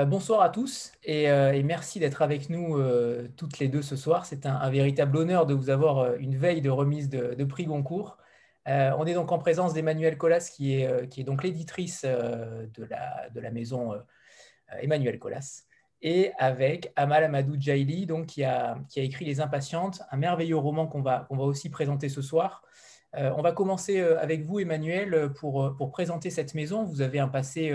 Euh, bonsoir à tous et, euh, et merci d'être avec nous euh, toutes les deux ce soir. C'est un, véritable honneur de vous avoir une veille de remise de, prix Goncourt. On est donc en présence d'Emmanuelle Collas qui est, donc l'éditrice de, la, maison Emmanuel Collas et avec Amal Amadou Djaili donc, qui, a, qui a écrit Les Impatientes, un merveilleux roman qu'on va, va aussi présenter ce soir. On va commencer avec vous Emmanuel pour, pour présenter cette maison. Vous avez un passé...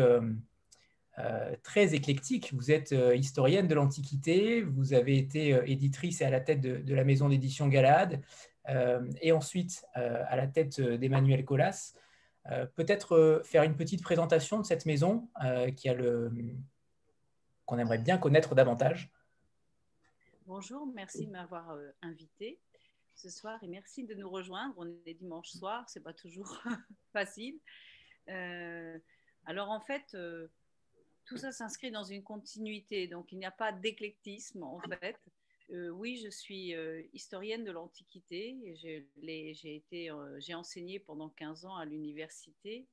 Euh, très éclectique. Vous êtes euh, historienne de l'Antiquité, vous avez été euh, éditrice et à la tête de, la maison d'édition Galahad, euh, et ensuite à la tête d'Emmanuel Colas. Peut-être faire une petite présentation de cette maison qui a le qu'on aimerait bien connaître davantage. Bonjour, merci de m'avoir invité ce soir et merci de nous rejoindre. On est dimanche soir, c'est pas toujours facile. Alors en fait, tout ça s'inscrit dans une continuité, donc il n'y a pas d'éclectisme en fait. Euh, oui, je suis euh, historienne de l'Antiquité. J'ai euh, enseigné pendant 15 ans à l'université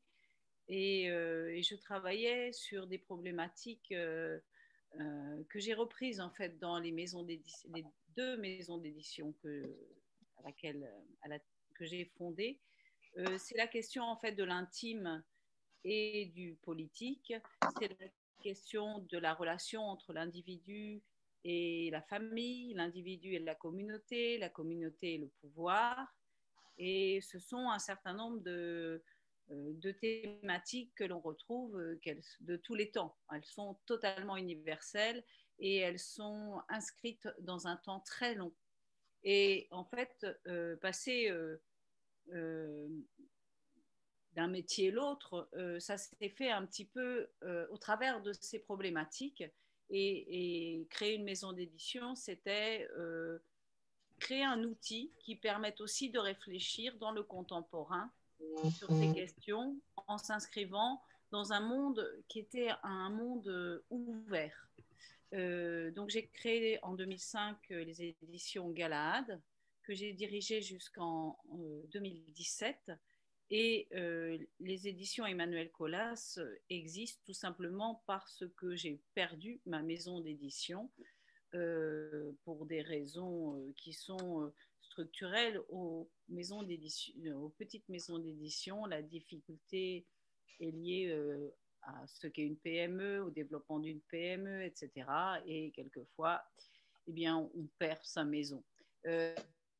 et, euh, et, je travaillais sur des problématiques que j'ai reprises en fait dans les maisons les deux maisons d'édition que que j'ai fondées. C'est la question en fait de l'intime et du politique. Question de la relation entre l'individu et la famille, l'individu et la communauté, la communauté et le pouvoir. Et ce sont un certain nombre de, euh, thématiques que l'on retrouve euh, de tous les temps. Elles sont totalement universelles et elles sont inscrites dans un temps très long. Et en fait, euh, passer d'un métier à l'autre, euh, ça s'est fait un petit peu euh, au travers de ces problématiques. Et, et créer une maison d'édition, c'était euh, créer un outil qui permette aussi de réfléchir dans le contemporain sur ces questions en s'inscrivant dans un monde qui était un monde ouvert. Donc j'ai créé en 2005 les éditions Galahad que j'ai dirigées jusqu'en euh, 2017 et euh, les éditions Emmanuel Colas existent tout simplement parce que j'ai perdu ma maison d'édition euh, pour des raisons euh, qui sont euh, structurelles aux, petites maisons d'édition. La difficulté est liée euh, à ce qu'est une PME, au développement d'une PME, etc. Et quelquefois, eh bien, on perd sa maison.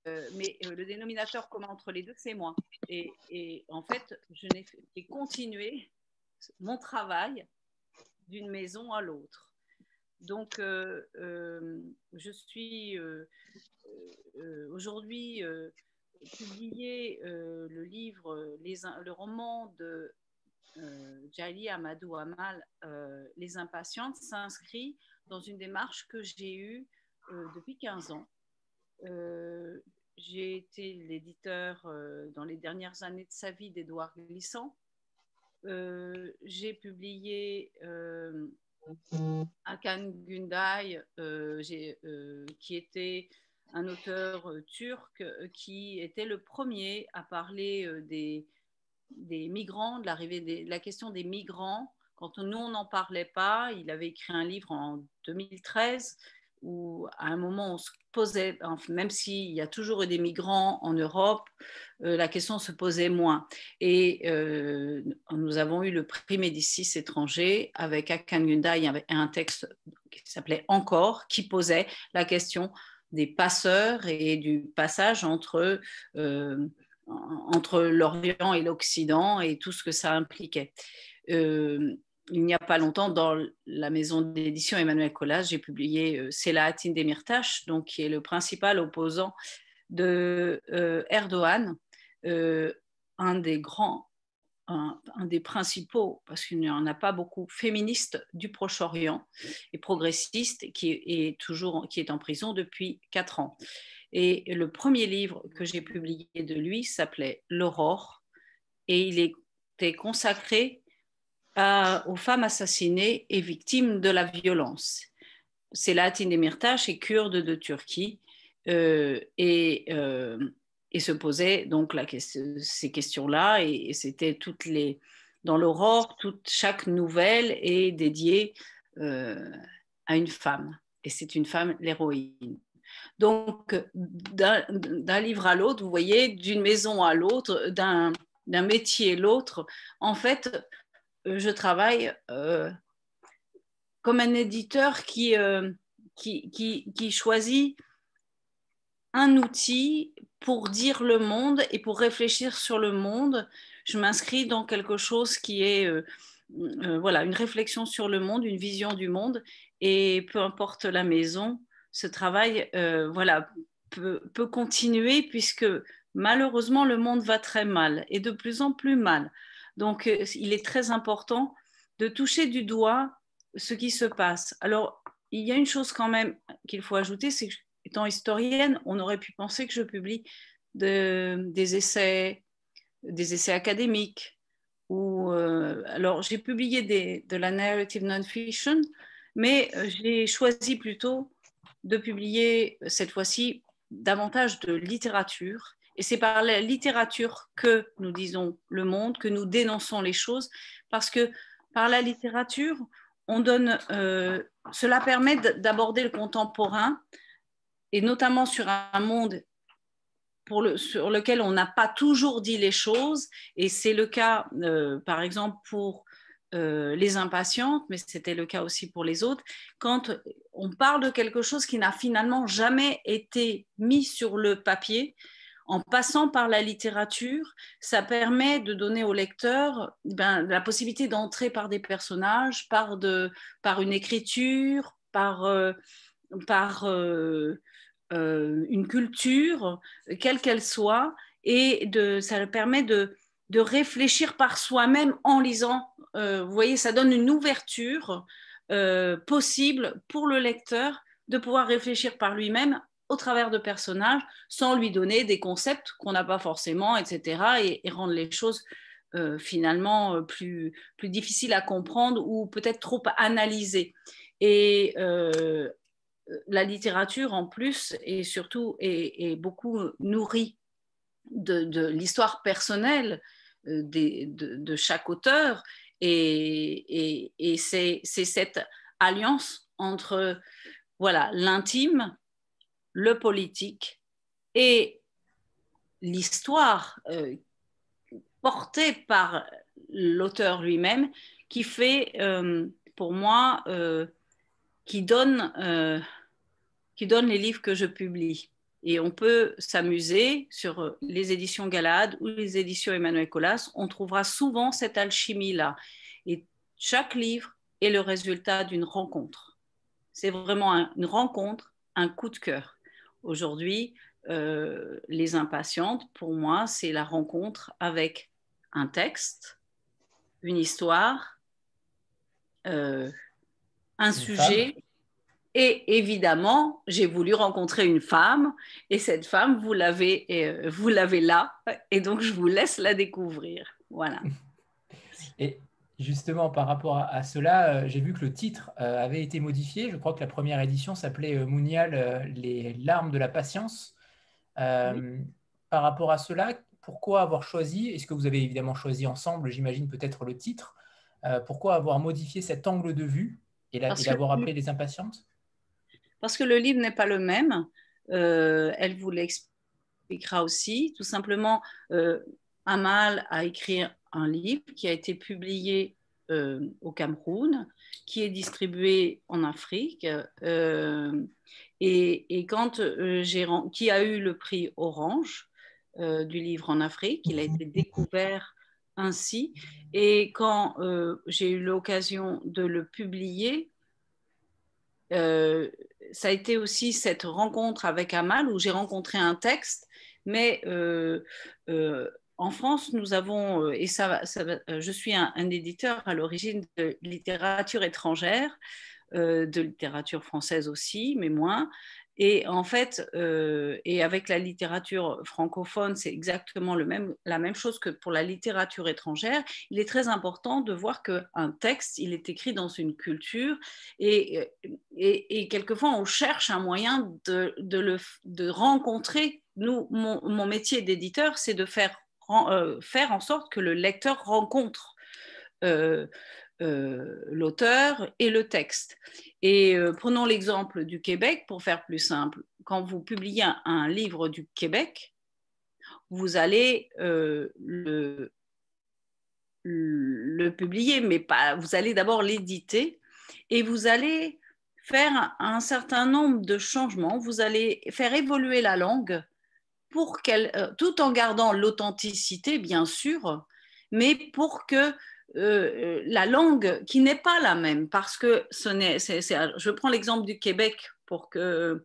Euh, mais euh, le dénominateur commun entre les deux, c'est moi. Et, en fait, je n'ai continué mon travail d'une maison à l'autre. Donc, euh, je suis aujourd'hui publié le livre, les, le roman de Jali Amadou Amal, Les Impatientes, s'inscrit dans une démarche que j'ai eue depuis 15 ans j'ai été l'éditeur euh, dans les dernières années de sa vie d'Edouard Glissant. Euh, j'ai publié euh, Hakan Günday, euh, qui était un auteur turc qui était le premier à parler des, migrants, de l'arrivée la question des migrants. Quand nous, on n'en parlait pas, il avait écrit un livre en 2013 où à un moment on se posait, même s'il y a toujours eu des migrants en Europe, euh, la question se posait moins. Et euh, nous avons eu le prix Médicis étranger avec Akan Gunda, il y avait un texte qui s'appelait Encore, qui posait la question des passeurs et du passage entre, euh, entre l'Orient et l'Occident et tout ce que ça impliquait. Il n'y a pas longtemps, dans la maison d'édition Emmanuel Collas, j'ai publié euh, Selahattin Demirtas, donc qui est le principal opposant de euh, Erdogan, euh, un des grands, un, des principaux, parce qu'il n'y en a pas beaucoup, féministes du Proche-Orient et progressiste, qui est toujours qui est en prison depuis quatre ans. Et le premier livre que j'ai publié de lui s'appelait L'aurore, et il était consacré aux femmes assassinées et victimes de la violence. C'est Latin Demirtas et kurde de Turquie euh, et, euh, et, se posait donc la, ces questions-là et, c'était toutes les dans l'aurore, toute chaque nouvelle est dédiée à une femme. Et c'est une femme, l'héroïne. Donc, d'un livre à l'autre, vous voyez, d'une maison à l'autre, d'un métier à l'autre, en fait, je travaille comme un éditeur qui, qui, qui, choisit un outil pour dire le monde et pour réfléchir sur le monde. Je m'inscris dans quelque chose qui est euh, euh, voilà, une réflexion sur le monde, une vision du monde. Et peu importe la maison, ce travail euh, voilà, peut, continuer puisque malheureusement le monde va très mal et de plus en plus mal. Donc il est très important de toucher du doigt ce qui se passe. Alors il y a une chose quand même qu'il faut ajouter, c'est que étant historienne, on aurait pu penser que je publie des essais, des essais académiques. Ou, euh, alors, j'ai publié de la narrative non-fiction, mais euh, j'ai choisi plutôt de publier cette fois-ci davantage de littérature. Et c'est par la littérature que nous disons le monde, que nous dénonçons les choses, parce que par la littérature, euh, cela permet d'aborder le contemporain et notamment sur un monde pour le, sur lequel on n'a pas toujours dit les choses, et c'est le cas, euh, par exemple, pour euh, les impatientes, mais c'était le cas aussi pour les autres, quand on parle de quelque chose qui n'a finalement jamais été mis sur le papier, en passant par la littérature, ça permet de donner au lecteur ben, la possibilité d'entrer par des personnages, par, une écriture, par, euh, par euh, une culture, quelle qu'elle soit, et de, ça permet de, de réfléchir par soi-même en lisant. Euh, vous voyez, ça donne une ouverture euh, possible pour le lecteur de pouvoir réfléchir par lui-même au travers de personnages sans lui donner des concepts qu'on n'a pas forcément, etc., et, rendre les choses finalement plus, plus difficiles à comprendre ou peut-être trop analysées. Et la littérature, en plus, et surtout, est, beaucoup nourrie de, l'histoire personnelle euh, de, chaque auteur. Et, c'est cette alliance entre voilà l'intime, le politique et l'histoire euh, portée par l'auteur lui-même qui fait, euh, pour moi, qui donne, euh, qui donne les livres que je publie. Et on peut s'amuser sur les éditions Galade ou les éditions Emmanuel Colas. On trouvera souvent cette alchimie-là. Et chaque livre est le résultat d'une rencontre. C'est vraiment une rencontre, un coup de cœur. Aujourd'hui, euh, Les Impatientes, pour moi, c'est la rencontre avec un texte, une histoire, euh, un sujet. Et évidemment, j'ai voulu rencontrer une femme, et cette femme, vous l'avez, euh, vous l'avez là, et donc je vous laisse la découvrir. Voilà. Et justement, par rapport à, cela, euh, j'ai vu que le titre euh, avait été modifié. Je crois que la première édition s'appelait Mounial, les larmes de la patience. Par rapport à cela, pourquoi avoir choisi Est-ce que vous avez évidemment choisi ensemble, j'imagine peut-être le titre Pourquoi avoir modifié cet angle de vue et l'avoir appelé Les Impatientes? Parce que le livre n'est pas le même. Euh, elle vous l'expliquera aussi. Tout simplement, euh, Amal a écrit un livre qui a été publié euh, au Cameroun, qui est distribué en Afrique. Et, quand j'ai qui a eu le prix Orange du livre en Afrique, il a été découvert ainsi. Et quand euh, j'ai eu l'occasion de le publier, euh, ça a été aussi cette rencontre avec Amal où j'ai rencontré un texte, mais euh, en France, nous avons, et ça, je suis un, éditeur à l'origine de littérature étrangère, de littérature française aussi, mais moins. Et en fait, euh, et avec la littérature francophone, c'est exactement le même, la même chose que pour la littérature étrangère. Il est très important de voir qu'un texte, il est écrit dans une culture et, et, quelquefois on cherche un moyen de, de, le, de rencontrer. Nous, mon, mon métier d'éditeur, c'est de faire, euh, faire en sorte que le lecteur rencontre. Euh, l'auteur et le texte. Et prenons l'exemple du Québec pour faire plus simple. Quand vous publiez un, livre du Québec, vous allez le, le publier, mais pas, vous allez d'abord l'éditer et vous allez faire un certain nombre de changements, vous allez faire évoluer la langue pour qu'elle, euh, tout en gardant l'authenticité, bien sûr, mais pour que euh, euh, la langue qui n'est pas la même, parce que ce n'est, je prends l'exemple du Québec pour que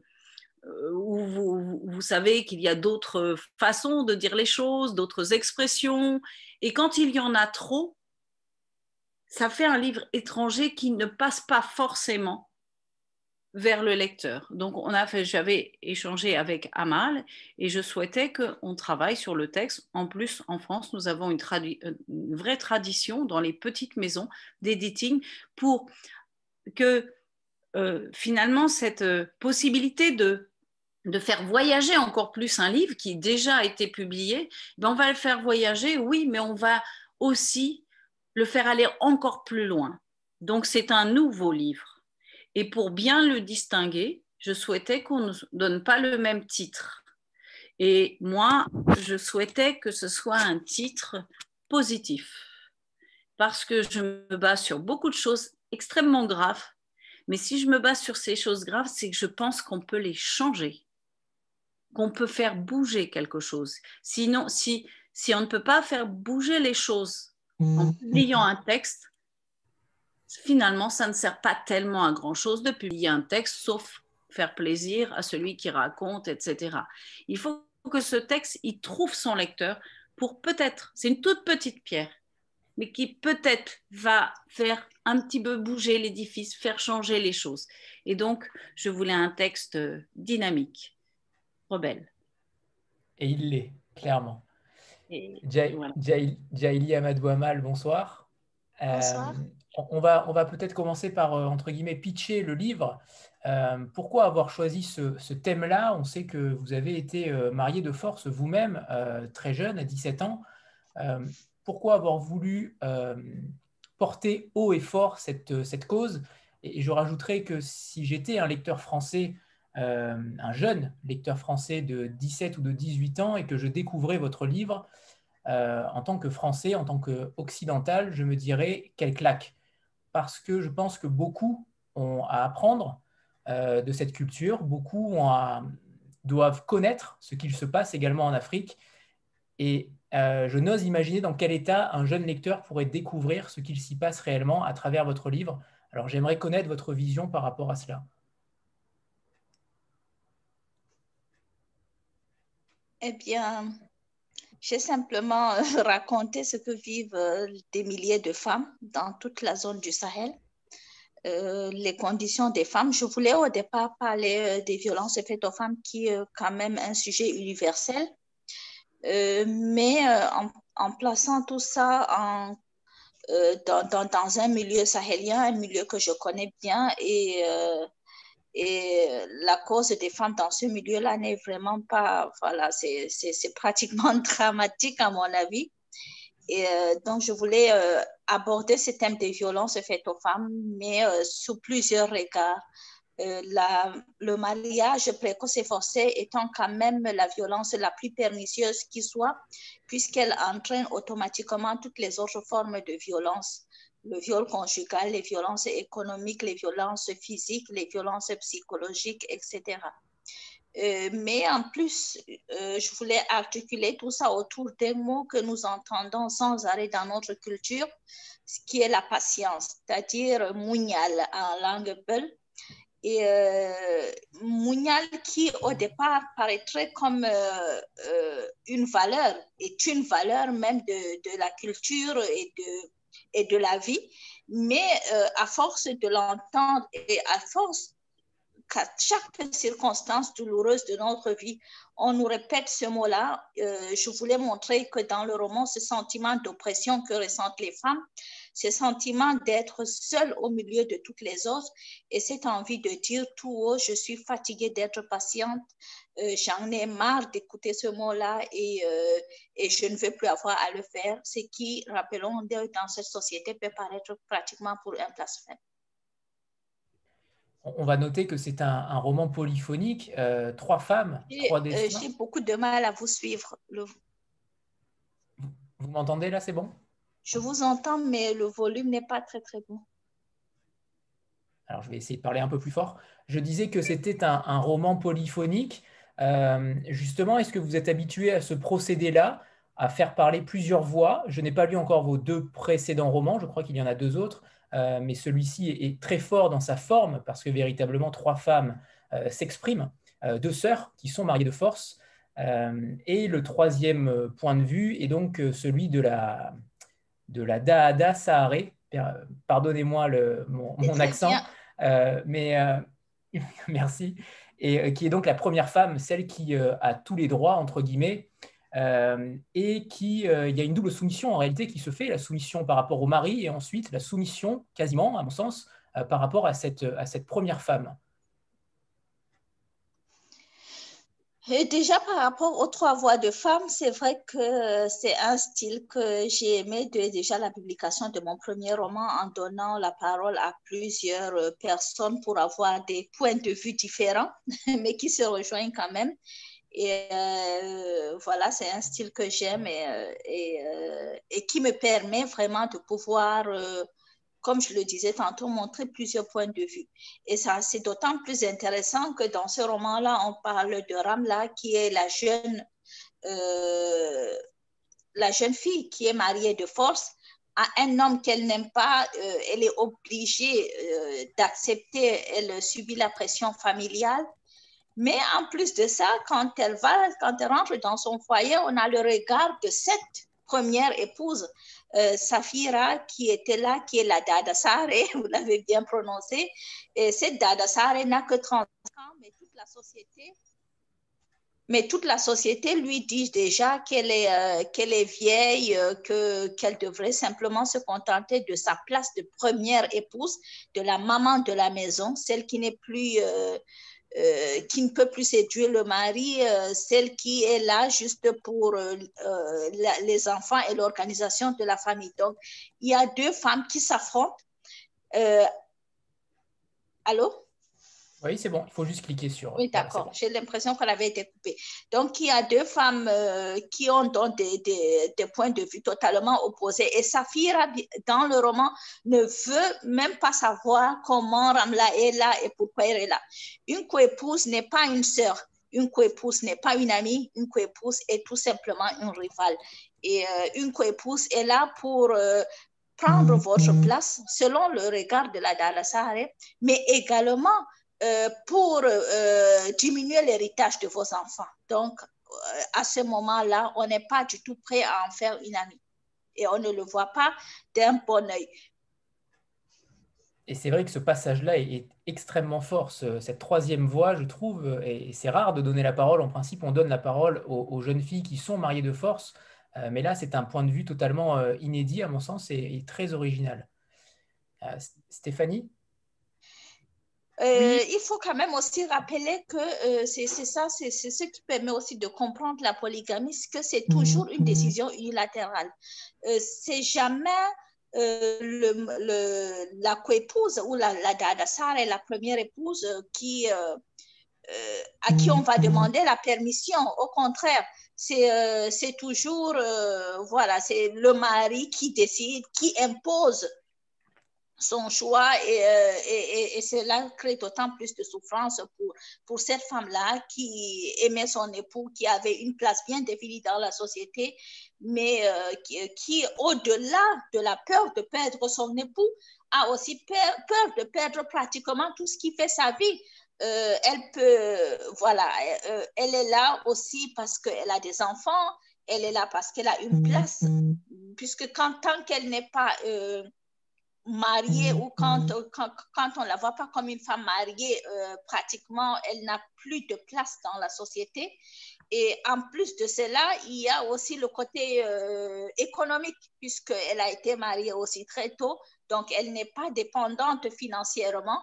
où vous, vous savez qu'il y a d'autres façons de dire les choses, d'autres expressions, et quand il y en a trop, ça fait un livre étranger qui ne passe pas forcément vers le lecteur. Donc, on a fait, j'avais échangé avec Amal et je souhaitais qu'on travaille sur le texte. En plus, en France, nous avons une, vraie tradition dans les petites maisons d'éditing pour que euh, finalement cette euh, possibilité de faire voyager encore plus un livre qui déjà été publié, ben on va le faire voyager, oui, mais on va aussi le faire aller encore plus loin. Donc c'est un nouveau livre. Et pour bien le distinguer, je souhaitais qu'on ne donne pas le même titre. Et moi, je souhaitais que ce soit un titre positif, parce que je me base sur beaucoup de choses extrêmement graves. Mais si je me base sur ces choses graves, c'est que je pense qu'on peut les changer, qu'on peut faire bouger quelque chose. Sinon, si, si on ne peut pas faire bouger les choses en publiant un texte, finalement, ça ne sert pas tellement à grand-chose de publier un texte, sauf faire plaisir à celui qui raconte, etc. Il faut que ce texte, il trouve son lecteur pour peut-être, c'est une toute petite pierre, mais qui peut-être va faire un petit peu bouger l'édifice, faire changer les choses. Et donc, je voulais un texte dynamique, rebelle. Et il l'est, clairement. Jaili Amadou Amal, bonsoir. Bonsoir. Euh, on va, peut-être commencer par, euh, entre guillemets, pitcher le livre. Euh, pourquoi avoir choisi ce, thème-là? On sait que vous avez été euh, marié de force vous-même, très jeune, à 17 ans. pourquoi avoir voulu porter haut et fort cette, cause? Et, je rajouterais que si j'étais un lecteur français, un jeune lecteur français de 17 ou de 18 ans, et que je découvrais votre livre, en tant que français, en tant qu'occidental, je me dirais quelle claque? Parce que je pense que beaucoup ont à apprendre euh, de cette culture, beaucoup doivent connaître ce qu'il se passe également en Afrique. Et euh, je n'ose imaginer dans quel état un jeune lecteur pourrait découvrir ce qu'il s'y passe réellement à travers votre livre. Alors j'aimerais connaître votre vision par rapport à cela. Eh bien, j'ai simplement euh, raconté ce que vivent euh, des milliers de femmes dans toute la zone du Sahel. Euh, les conditions des femmes. Je voulais au départ parler des violences faites aux femmes, qui est quand même un sujet universel. mais en, plaçant tout ça dans, dans, un milieu sahélien, un milieu que je connais bien et et la cause des femmes dans ce milieu-là n'est vraiment pas, voilà, c'est pratiquement dramatique à mon avis. Et euh, donc, je voulais euh, aborder ce thème des violences faites aux femmes, mais euh, sous plusieurs regards. La, le mariage précoce et forcé étant quand même la violence la plus pernicieuse qui soit, puisqu'elle entraîne automatiquement toutes les autres formes de violence le viol conjugal, les violences économiques, les violences physiques, les violences psychologiques, etc. Euh, mais en plus, euh, je voulais articuler tout ça autour des mots que nous entendons sans arrêt dans notre culture, ce qui est la patience, c'est-à-dire mougnal en langue peul. Et euh, qui au départ paraîtrait comme une valeur, est une valeur même de la culture et de et de la vie, mais euh, à force de l'entendre et à force qu'à chaque circonstance douloureuse de notre vie, on nous répète ce mot-là, euh, je voulais montrer que dans le roman, ce sentiment d'oppression que ressentent les femmes, ce sentiment d'être seule au milieu de toutes les autres et cette envie de dire tout haut, je suis fatiguée d'être patiente, euh, j'en ai marre d'écouter ce mot-là et, euh, et, je ne veux plus avoir à le faire, ce qui, rappelons, dans cette société peut paraître pratiquement pour un blasphème. On va noter que c'est un, roman polyphonique, euh, trois femmes, trois destins. J'ai beaucoup de mal à vous suivre. Le... Vous m'entendez là, c'est bon? Je vous entends, mais le volume n'est pas très très bon. Alors, je vais essayer de parler un peu plus fort. Je disais que c'était un, roman polyphonique. Euh, justement, est-ce que vous êtes habitué à ce procédé-là, à faire parler plusieurs voix? Je n'ai pas lu encore vos deux précédents romans, je crois qu'il y en a deux autres, euh, mais celui-ci est, très fort dans sa forme parce que véritablement trois femmes euh, s'expriment, deux sœurs qui sont mariées de force. et le troisième point de vue est donc celui de la, de la Daada Saharé. Pardonnez-moi mon, mon accent. Mais merci. Et euh, qui est donc la première femme, celle qui a tous les droits, entre guillemets, et qui, il y a une double soumission en réalité qui se fait, la soumission par rapport au mari et ensuite la soumission, quasiment, à mon sens, par rapport à cette, à cette première femme. Déjà par rapport aux trois voix de femmes, c'est vrai que c'est un style que j'ai aimé de déjà la publication de mon premier roman en donnant la parole à plusieurs personnes pour avoir des points de vue différents, mais qui se rejoignent quand même. Et euh, voilà, c'est un style que j'aime et, euh, euh, et, qui me permet vraiment de pouvoir comme je le disais tantôt, montrer plusieurs points de vue. Et ça, c'est d'autant plus intéressant que dans ce roman-là, on parle de Ramla, qui est la jeune, euh, la jeune fille qui est mariée de force à un homme qu'elle n'aime pas. Euh, elle est obligée euh, d'accepter, elle subit la pression familiale. Mais en plus de ça, quand elle va, quand elle rentre dans son foyer, on a le regard de cette première épouse euh, Safira qui était là, qui est la Dada Sare, vous l'avez bien prononcé. Et cette Dada Sare n'a que 30 ans, mais toute la société mais toute la société lui dit déjà qu'elle est, euh, qu'elle est vieille, euh, que, qu'elle devrait simplement se contenter de sa place de première épouse, de la maman de la maison, celle qui n'est plus qui ne peut plus séduire le mari, euh, celle qui est là juste pour euh, les enfants et l'organisation de la famille. Donc, il y a deux femmes qui s'affrontent. allô? Oui, c'est bon, il faut juste cliquer sur. Oui, d'accord. J'ai l'impression qu'elle avait été coupée. Donc, il y a deux femmes euh, qui ont donc des, des, des, points de vue totalement opposés. Et Safira, dans le roman, ne veut même pas savoir comment Ramla est là et pourquoi elle est là. Une coépouse n'est pas une sœur. Une coépouse n'est pas une amie. Une coépouse est tout simplement une rivale. Et euh, une coépouse est là pour euh, prendre mm-hmm. votre place selon le regard de la Dala mais également euh, pour euh, diminuer l'héritage de vos enfants. Donc, euh, à ce moment-là, on n'est pas du tout prêt à en faire une amie. Et on ne le voit pas d'un bon oeil. Et c'est vrai que ce passage-là est, extrêmement fort, cette troisième voie, je trouve, et c'est rare de donner la parole. En principe, on donne la parole aux, jeunes filles qui sont mariées de force, mais là, c'est un point de vue totalement inédit, à mon sens, et très original. Stéphanie? Euh, il faut quand même aussi rappeler que euh, c'est ça, c'est ce qui permet aussi de comprendre la polygamie, que c'est toujours une décision unilatérale. Euh, c'est jamais le, le, la coépouse ou la, la est la première épouse qui, à qui on va demander la permission. Au contraire, c'est toujours voilà, c'est le mari qui décide, qui impose son choix euh, et, et, et, cela crée d'autant plus de souffrance pour, pour cette femme-là qui aimait son époux, qui avait une place bien définie dans la société, mais euh, qui, qui au-delà de la peur de perdre son époux, a aussi peur, peur de perdre pratiquement tout ce qui fait sa vie. Euh, elle peut, voilà, elle est là aussi parce qu'elle a des enfants, elle est là parce qu'elle a une place, mm-hmm. puisque quand, tant qu'elle n'est pas mariée ou quand, mm-hmm. quand, quand on ne la voit pas comme une femme mariée, euh, pratiquement, elle n'a plus de place dans la société. Et en plus de cela, il y a aussi le côté euh, économique, puisqu'elle a été mariée aussi très tôt, donc elle n'est pas dépendante financièrement.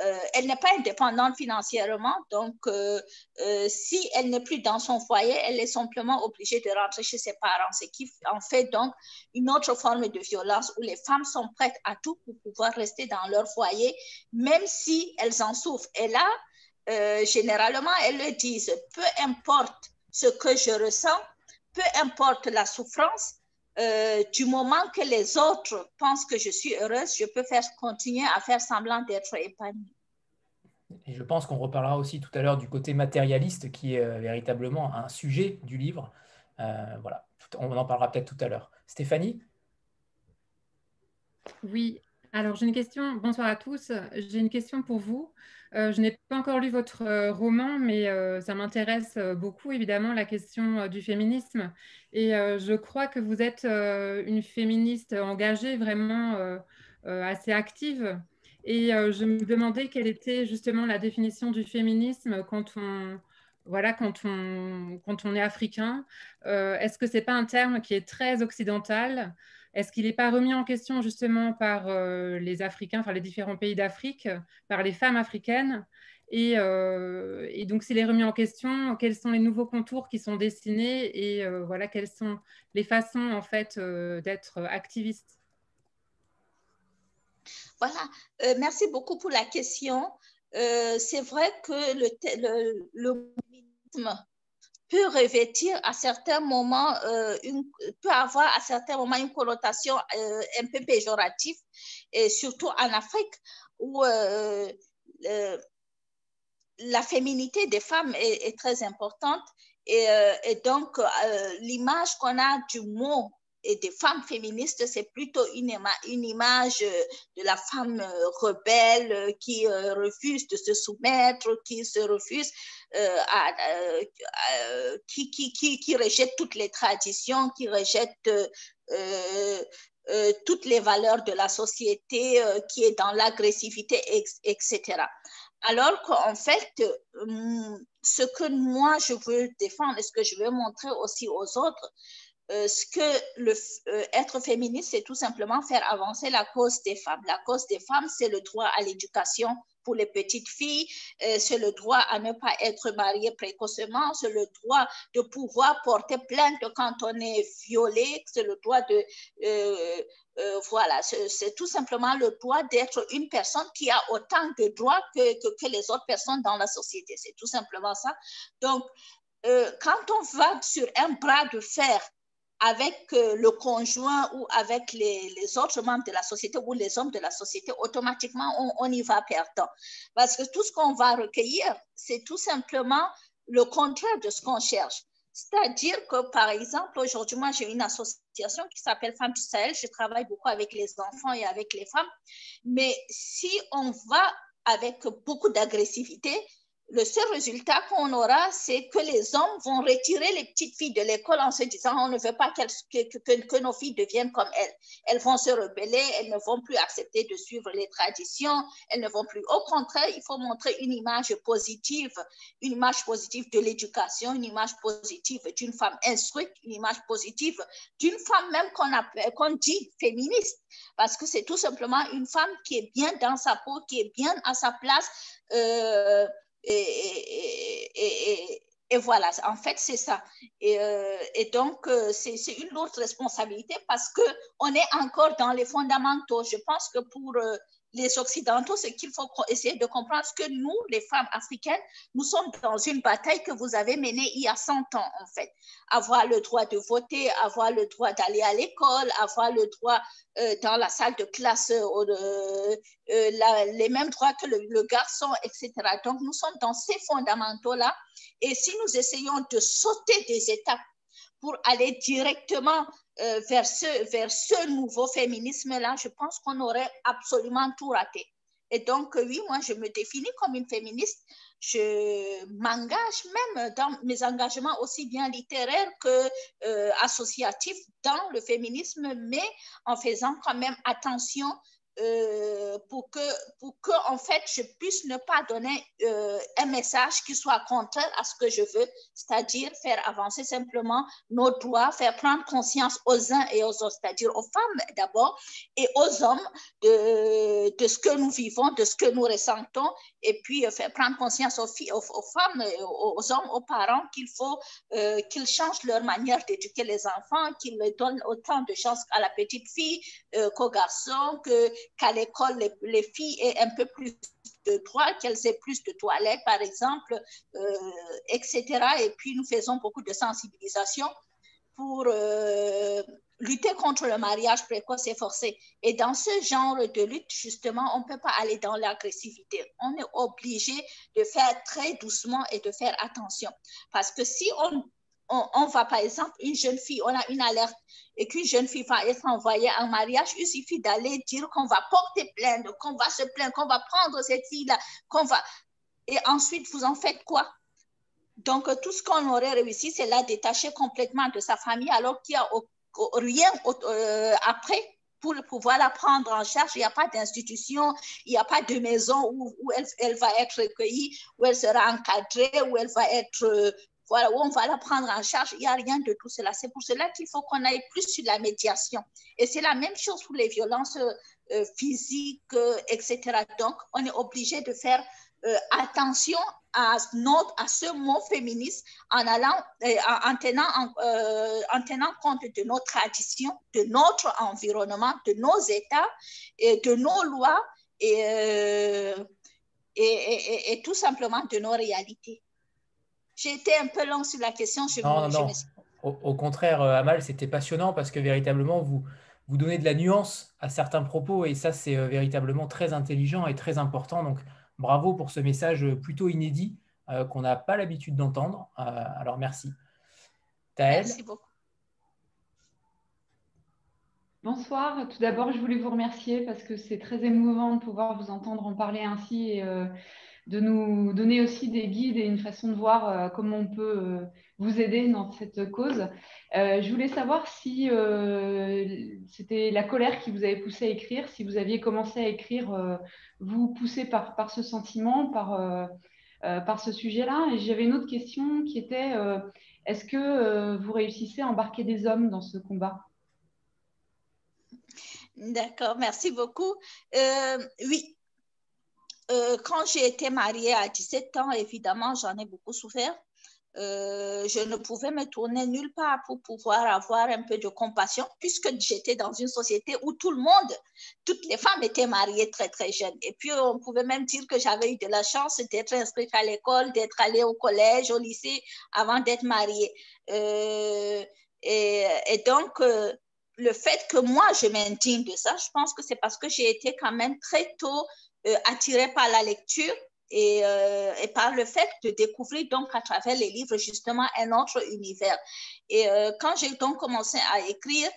Euh, elle n'est pas indépendante financièrement, donc euh, euh, si elle n'est plus dans son foyer, elle est simplement obligée de rentrer chez ses parents, ce qui en fait donc une autre forme de violence où les femmes sont prêtes à tout pour pouvoir rester dans leur foyer, même si elles en souffrent. Et là, généralement, elles le disent, peu importe ce que je ressens, peu importe la souffrance, euh, du moment que les autres pensent que je suis heureuse, je peux faire continuer à faire semblant d'être épanouie. Et je pense qu'on reparlera aussi tout à l'heure du côté matérialiste qui est euh, véritablement un sujet du livre. Euh, voilà, on en parlera peut-être tout à l'heure. Stéphanie? Oui, alors j'ai une question. Bonsoir à tous. J'ai une question pour vous. Euh, je n'ai pas encore lu votre euh, roman, mais euh, ça m'intéresse beaucoup, évidemment, la question du féminisme. Et je crois que vous êtes une féministe engagée, vraiment assez active. Et je me demandais quelle était justement la définition du féminisme quand on, voilà, quand on, quand on est africain. Est-ce que ce n'est pas un terme qui est très occidental? Est-ce qu'il n'est pas remis en question justement par euh, les Africains, enfin les différents pays d'Afrique, par les femmes africaines? Euh, et, donc, s'il est remis en question, quels sont les nouveaux contours qui sont dessinés et euh, voilà, quelles sont les façons en fait d'être activiste? Voilà, merci beaucoup pour la question. C'est vrai que le, le, peut revêtir à certains moments, euh, une, peut avoir à certains moments une connotation euh, un peu péjorative, et surtout en Afrique où euh, la féminité des femmes est, très importante. Et donc, l'image qu'on a du mot et des femmes féministes, c'est plutôt une, image de la femme rebelle qui refuse de se soumettre, qui se refuse euh, euh, qui, rejette toutes les traditions, qui rejette euh, toutes les valeurs de la société, qui est dans l'agressivité, etc. Alors qu'en fait, ce que moi je veux défendre et ce que je veux montrer aussi aux autres, ce que le, être féministe, c'est tout simplement faire avancer la cause des femmes. La cause des femmes, c'est le droit à l'éducation, pour les petites filles, euh, c'est le droit à ne pas être mariée précocement, c'est le droit de pouvoir porter plainte quand on est violé, c'est le droit de... Euh, euh, voilà, c'est tout simplement le droit d'être une personne qui a autant de droits que, que, que les autres personnes dans la société. C'est tout simplement ça. Donc, quand on va sur un bras de fer avec euh, le conjoint ou avec les, autres membres de la société ou les hommes de la société, automatiquement, on, y va perdant. Parce que tout ce qu'on va recueillir, c'est tout simplement le contraire de ce qu'on cherche. C'est-à-dire que, par exemple, aujourd'hui, moi, j'ai une association qui s'appelle Femmes du Sahel. Je travaille beaucoup avec les enfants et avec les femmes. Mais si on va avec beaucoup d'agressivité, le seul résultat qu'on aura, c'est que les hommes vont retirer les petites filles de l'école en se disant on ne veut pas que, nos filles deviennent comme elles. Elles vont se rebeller, elles ne vont plus accepter de suivre les traditions, elles ne vont plus. Au contraire, il faut montrer une image positive, une image positive de l'éducation, une image positive d'une femme instruite, une image positive d'une femme même qu'on dit féministe, parce que c'est tout simplement une femme qui est bien dans sa peau, qui est bien à sa place. Euh, et, et, voilà, en fait, c'est ça. Et, euh, donc, euh, c'est une lourde responsabilité parce qu'on est encore dans les fondamentaux. Je pense que pour euh, les Occidentaux, ce qu'il faut essayer de comprendre, que nous, les femmes africaines, nous sommes dans une bataille que vous avez menée il y a 100 ans, en fait. Avoir le droit de voter, avoir le droit d'aller à l'école, avoir le droit euh, dans la salle de classe, euh, euh, les mêmes droits que le, garçon, etc. Donc, nous sommes dans ces fondamentaux-là. Et si nous essayons de sauter des étapes pour aller directement euh, vers, ce, vers ce nouveau féminisme-là, je pense qu'on aurait absolument tout raté. Et donc, oui, moi, je me définis comme une féministe. Je m'engage même dans mes engagements aussi bien littéraires que euh, associatifs dans le féminisme, mais en faisant quand même attention euh, pour que, pour que, en fait, je puisse ne pas donner euh, un message qui soit contraire à ce que je veux, c'est-à-dire faire avancer simplement nos droits, faire prendre conscience aux uns et aux autres, c'est-à-dire aux femmes d'abord et aux hommes de, de ce que nous vivons, de ce que nous ressentons, et puis euh, faire prendre conscience aux, filles, aux, femmes, aux, hommes, aux parents qu'il faut qu'ils changent leur manière d'éduquer les enfants, qu'ils donnent autant de chance à la petite fille qu'au garçon, que qu'à l'école, les, filles aient un peu plus de droits, qu'elles aient plus de toilettes, par exemple, euh, etc. Et puis, nous faisons beaucoup de sensibilisation pour euh, lutter contre le mariage précoce et forcé. Et dans ce genre de lutte, justement, on ne peut pas aller dans l'agressivité. On est obligé de faire très doucement et de faire attention. Parce que si on on, va, par exemple, une jeune fille, on a une alerte et qu'une jeune fille va être envoyée en mariage, il suffit d'aller dire qu'on va porter plainte, qu'on va se plaindre, qu'on va prendre cette fille-là, qu'on va... Et ensuite, vous en faites quoi? Donc, tout ce qu'on aurait réussi, c'est la détacher complètement de sa famille, alors qu'il n'y a rien euh, après pour pouvoir la prendre en charge. Il n'y a pas d'institution, il n'y a pas de maison où, elle, elle, va être recueillie, où elle sera encadrée, où elle va être euh, voilà, où on va la prendre en charge. Il n'y a rien de tout cela. C'est pour cela qu'il faut qu'on aille plus sur la médiation. Et c'est la même chose pour les violences euh, physiques, euh, etc. Donc, on est obligé de faire euh, attention à, notre, à ce mot féministe en, allant, en, tenant, en, tenant compte de nos traditions, de notre environnement, de nos États et de nos lois et, et, et, et tout simplement de nos réalités. J'ai été un peu long sur la question. Je non, non, non. Au, contraire, euh, Amal, c'était passionnant parce que véritablement, vous, vous donnez de la nuance à certains propos et ça, c'est euh, véritablement très intelligent et très important. Donc, bravo pour ce message plutôt inédit euh, qu'on n'a pas l'habitude d'entendre. alors, merci. Taël Merci beaucoup. Bonsoir. Tout d'abord, je voulais vous remercier parce que c'est très émouvant de pouvoir vous entendre en parler ainsi. Et, de nous donner aussi des guides et une façon de voir euh, comment on peut euh, vous aider dans cette cause. Euh, je voulais savoir si c'était la colère qui vous avait poussé à écrire, si vous aviez commencé à écrire, vous poussé par, par ce sentiment, par, par ce sujet-là. Et j'avais une autre question qui était, est-ce que vous réussissez à embarquer des hommes dans ce combat? D'accord, merci beaucoup. oui, euh, quand j'ai été mariée à 17 ans, évidemment, j'en ai beaucoup souffert. Euh, je ne pouvais me tourner nulle part pour pouvoir avoir un peu de compassion, puisque j'étais dans une société où tout le monde, toutes les femmes étaient mariées très, très jeunes. Et puis, on pouvait même dire que j'avais eu de la chance d'être inscrite à l'école, d'être allée au collège, au lycée, avant d'être mariée. Euh, et, et, donc, le fait que moi, je m'indigne de ça, je pense que c'est parce que j'ai été quand même très tôt euh, attiré par la lecture et, euh, et, par le fait de découvrir donc à travers les livres justement un autre univers. Et euh, quand j'ai donc commencé à écrire,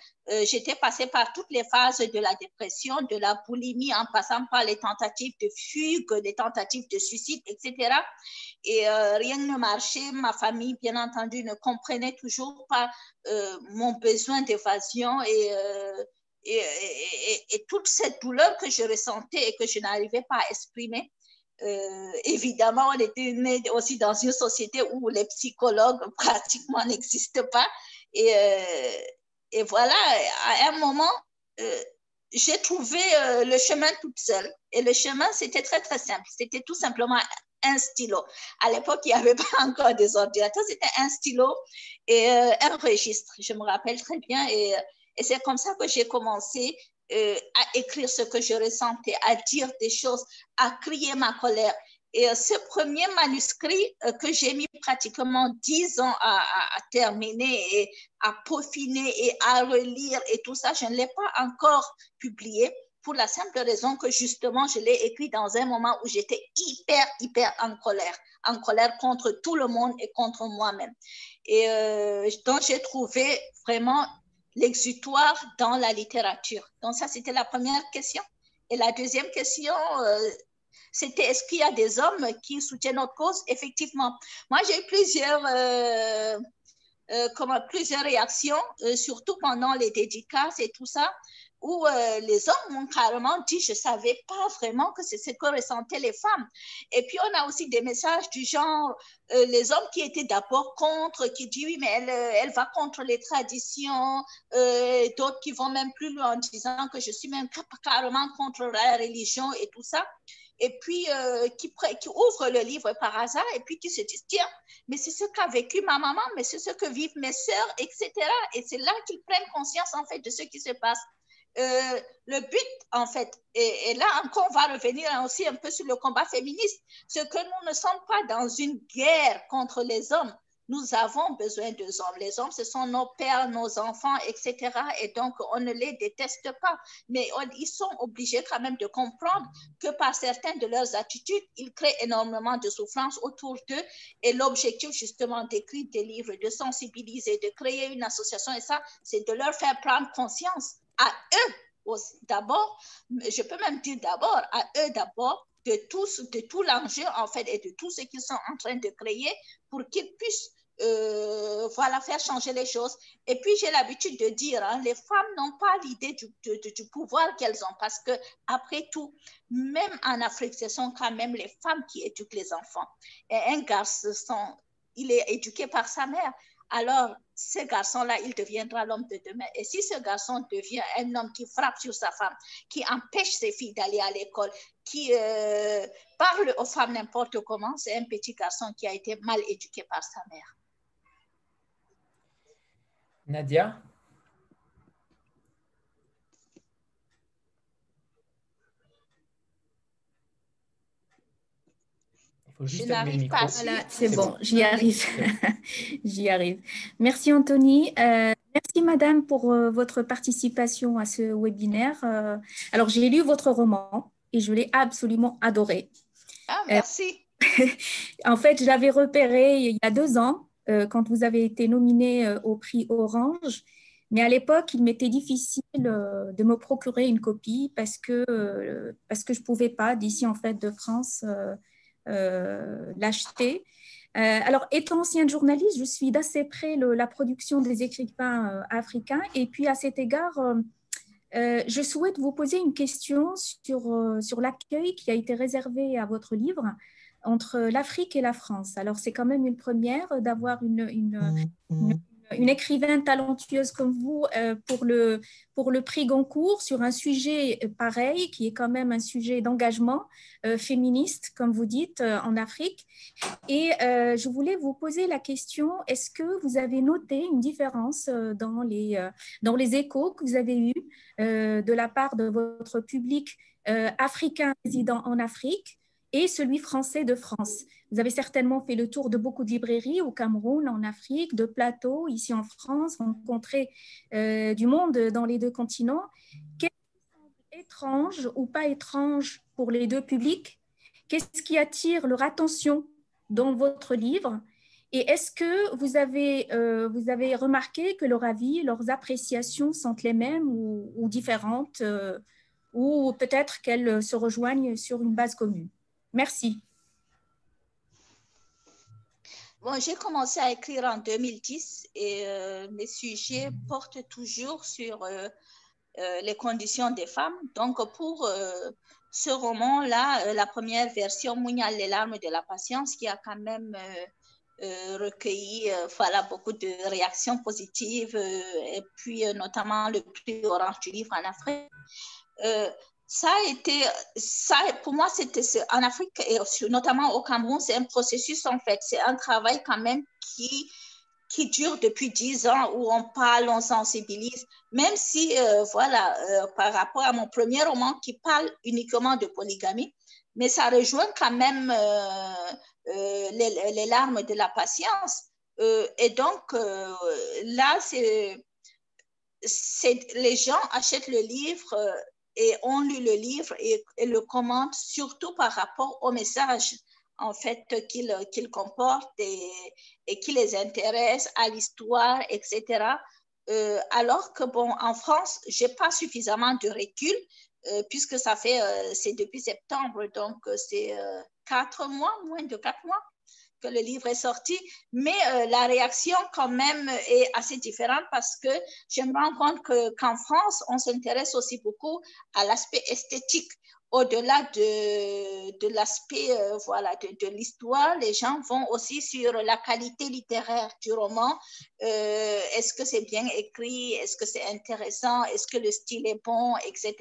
j'étais passée par toutes les phases de la dépression, de la boulimie, en passant par les tentatives de fugue, les tentatives de suicide, etc. Et rien ne marchait. Ma famille, bien entendu, ne comprenait toujours pas mon besoin d'évasion et et, toute cette douleur que je ressentais et que je n'arrivais pas à exprimer. Euh, évidemment, on était né aussi dans une société où les psychologues pratiquement n'existent pas. Et, euh, et, voilà, à un moment, euh, j'ai trouvé le chemin toute seule. Et le chemin, c'était très, très simple. C'était tout simplement un stylo. À l'époque, il n'y avait pas encore des ordinateurs. C'était un stylo et un registre. Je me rappelle très bien. Et et c'est comme ça que j'ai commencé euh, à écrire ce que je ressentais, à dire des choses, à crier ma colère. Et euh, ce premier manuscrit euh, que j'ai mis pratiquement dix ans à, terminer et à peaufiner et à relire et tout ça, je ne l'ai pas encore publié pour la simple raison que justement, je l'ai écrit dans un moment où j'étais hyper, hyper en colère, en colère contre tout le monde et contre moi-même. Et donc, j'ai trouvé vraiment l'exutoire dans la littérature. Donc ça, c'était la première question. Et la deuxième question, euh, c'était est-ce qu'il y a des hommes qui soutiennent notre cause? Effectivement. Moi, j'ai eu plusieurs, euh, euh, plusieurs réactions, surtout pendant les dédicaces et tout ça. Où euh, les hommes m'ont carrément dit, je ne savais pas vraiment que c'est ce que ressentaient les femmes. Et puis, on a aussi des messages du genre, euh, les hommes qui étaient d'abord contre, qui disent, oui, mais elle, euh, elle va contre les traditions, d'autres qui vont même plus loin en disant que je suis même carrément contre la religion et tout ça. Et puis, qui, qui ouvrent le livre par hasard et puis qui se disent, tiens, mais c'est ce qu'a vécu ma maman, mais c'est ce que vivent mes sœurs, etc. Et c'est là qu'ils prennent conscience, en fait, de ce qui se passe. Euh, le but, en fait, et, là encore, on va revenir aussi un peu sur le combat féministe, c'est que nous ne sommes pas dans une guerre contre les hommes. Nous avons besoin des hommes. Les hommes, ce sont nos pères, nos enfants, etc. Et donc, on ne les déteste pas. Mais ils sont obligés quand même de comprendre que par certaines de leurs attitudes, ils créent énormément de souffrance autour d'eux. Et l'objectif, justement, d'écrire des livres, de sensibiliser, de créer une association, et ça, c'est de leur faire prendre conscience à eux d'abord, je peux même dire d'abord, à eux d'abord, de tout, de tout l'enjeu en fait et de tout ce qu'ils sont en train de créer pour qu'ils puissent euh, voilà, faire changer les choses. Et puis, j'ai l'habitude de dire, hein, les femmes n'ont pas l'idée du, du, pouvoir qu'elles ont parce que, après tout, même en Afrique, ce sont quand même les femmes qui éduquent les enfants. Et un garçon, il est éduqué par sa mère alors ce garçon-là, il deviendra l'homme de demain. Et si ce garçon devient un homme qui frappe sur sa femme, qui empêche ses filles d'aller à l'école, qui euh, parle aux femmes n'importe comment, c'est un petit garçon qui a été mal éduqué par sa mère. Nadia? Je n'arrive pas. Voilà, c'est bon, j'y arrive. j'y arrive. Merci Anthony. Euh, merci Madame pour euh, votre participation à ce webinaire. Euh, alors, j'ai lu votre roman et je l'ai absolument adoré. Ah, merci. en fait, je l'avais repéré il y a deux ans quand vous avez été nominé au prix Orange. Mais à l'époque, il m'était difficile de me procurer une copie parce que, parce que je ne pouvais pas, d'ici en fait de France, euh, l'acheter. Euh, alors, étant ancienne journaliste, je suis d'assez près la production des écrivains euh, africains. Et puis, à cet égard, je souhaite vous poser une question sur, sur l'accueil qui a été réservé à votre livre entre l'Afrique et la France. Alors, c'est quand même une première d'avoir une, une, une écrivaine talentueuse comme vous euh, pour, le, pour le prix Goncourt sur un sujet pareil, qui est quand même un sujet d'engagement euh, féministe, comme vous dites, euh, en Afrique. Et je voulais vous poser la question, est-ce que vous avez noté une différence dans les, dans les échos que vous avez eus de la part de votre public africain résident en Afrique et celui français de France. Vous avez certainement fait le tour de beaucoup de librairies au Cameroun, en Afrique, de plateaux, ici en France, rencontré euh, du monde dans les deux continents. Qu'est-ce qui étrange ou pas étrange pour les deux publics? Qu'est-ce qui attire leur attention dans votre livre? Et est-ce que vous avez, euh, vous avez remarqué que leur avis, leurs appréciations sont les mêmes ou, différentes, euh, ou peut-être qu'elles se rejoignent sur une base commune? Merci. Bon, j'ai commencé à écrire en 2010 et euh, mes sujets portent toujours sur euh, euh, les conditions des femmes. Donc, pour ce roman-là, la première version, Mounial, les larmes de la patience, qui a quand même recueilli voilà, beaucoup de réactions positives, et puis notamment le prix Orange du livre en Afrique ça a été, ça, pour moi, c'était en Afrique et notamment au Cameroun, c'est un processus en fait, c'est un travail quand même qui, qui dure depuis dix ans où on parle, on sensibilise, même si, euh, voilà, euh, par rapport à mon premier roman qui parle uniquement de polygamie, mais ça rejoint quand même euh, les, les, larmes de la patience. et donc, là, c'est les gens achètent le livre et ont lu le livre et, le commentent surtout par rapport au message en fait qu'il comporte et, et, qui les intéresse à l'histoire, etc. Euh, alors que bon, en France, j'ai pas suffisamment de recul euh, puisque ça fait euh, c'est depuis septembre, donc c'est quatre mois, moins de quatre mois. Que le livre est sorti, mais euh, la réaction quand même est assez différente parce que je me rends compte qu'en France, on s'intéresse aussi beaucoup à l'aspect esthétique au-delà de, de l'aspect euh, voilà, de, de l'histoire, les gens vont aussi sur la qualité littéraire du roman. Euh, est-ce que c'est bien écrit? Est-ce que c'est intéressant? Est-ce que le style est bon, etc.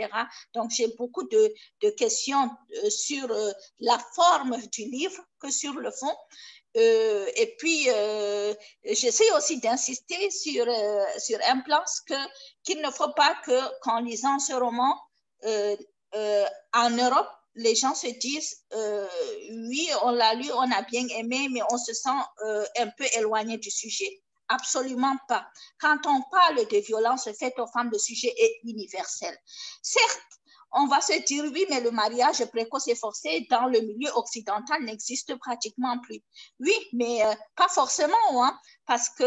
Donc, j'ai beaucoup de, de questions euh, sur la forme du livre que sur le fond. Et puis, j'essaie aussi d'insister sur, sur un plan qu'il ne faut pas que, qu'en lisant ce roman, euh, en Europe, les gens se disent, euh, oui, on l'a lu, on a bien aimé, mais on se sent euh, un peu éloigné du sujet. Absolument pas. Quand on parle de violence faite aux femmes, le sujet est universel. Certes, on va se dire, oui, mais le mariage précoce et forcé dans le milieu occidental n'existe pratiquement plus. Oui, mais pas forcément, hein, parce que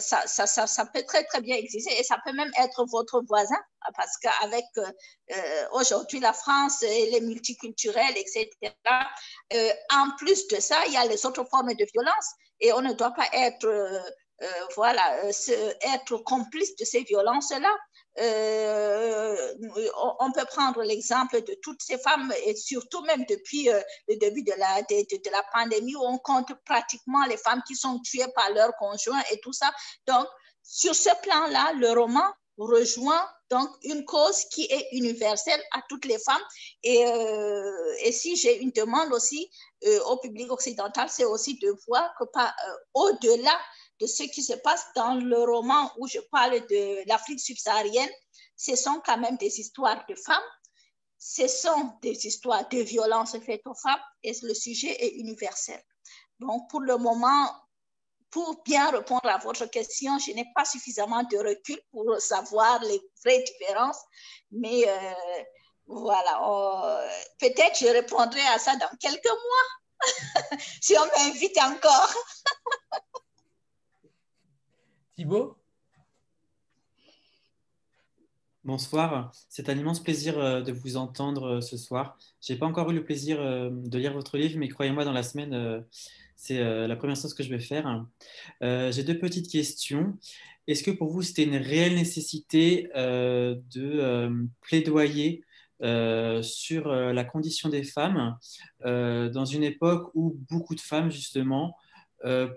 ça, ça, peut très, très bien exister et ça peut même être votre voisin parce qu'avec euh, aujourd'hui la France et les multiculturels, etc., euh, en plus de ça, il y a les autres formes de violence et on ne doit pas être, euh, voilà, être complice de ces violences-là. On peut prendre l'exemple de toutes ces femmes et surtout même depuis le début de la, de, la pandémie où on compte pratiquement les femmes qui sont tuées par leurs conjoints et tout ça. Donc, sur ce plan-là, le roman rejoint donc une cause qui est universelle à toutes les femmes. Et, euh, et si j'ai une demande aussi euh, au public occidental, c'est aussi de voir que pas euh, au-delà de ce qui se passe dans le roman où je parle de l'Afrique subsaharienne, ce sont quand même des histoires de femmes, ce sont des histoires de violences faites aux femmes et le sujet est universel. Donc, pour le moment, pour bien répondre à votre question, je n'ai pas suffisamment de recul pour savoir les vraies différences, mais euh, voilà, peut-être je répondrai à ça dans quelques mois, si on m'invite encore. Thibault Bonsoir, c'est un immense plaisir euh, de vous entendre euh, ce soir. Je n'ai pas encore eu le plaisir de lire votre livre, mais croyez-moi, dans la semaine, c'est euh, la première chose que je vais faire. Euh, j'ai deux petites questions. Est-ce que pour vous, c'était une réelle nécessité euh, de plaidoyer sur la condition des femmes dans une époque où beaucoup de femmes, justement,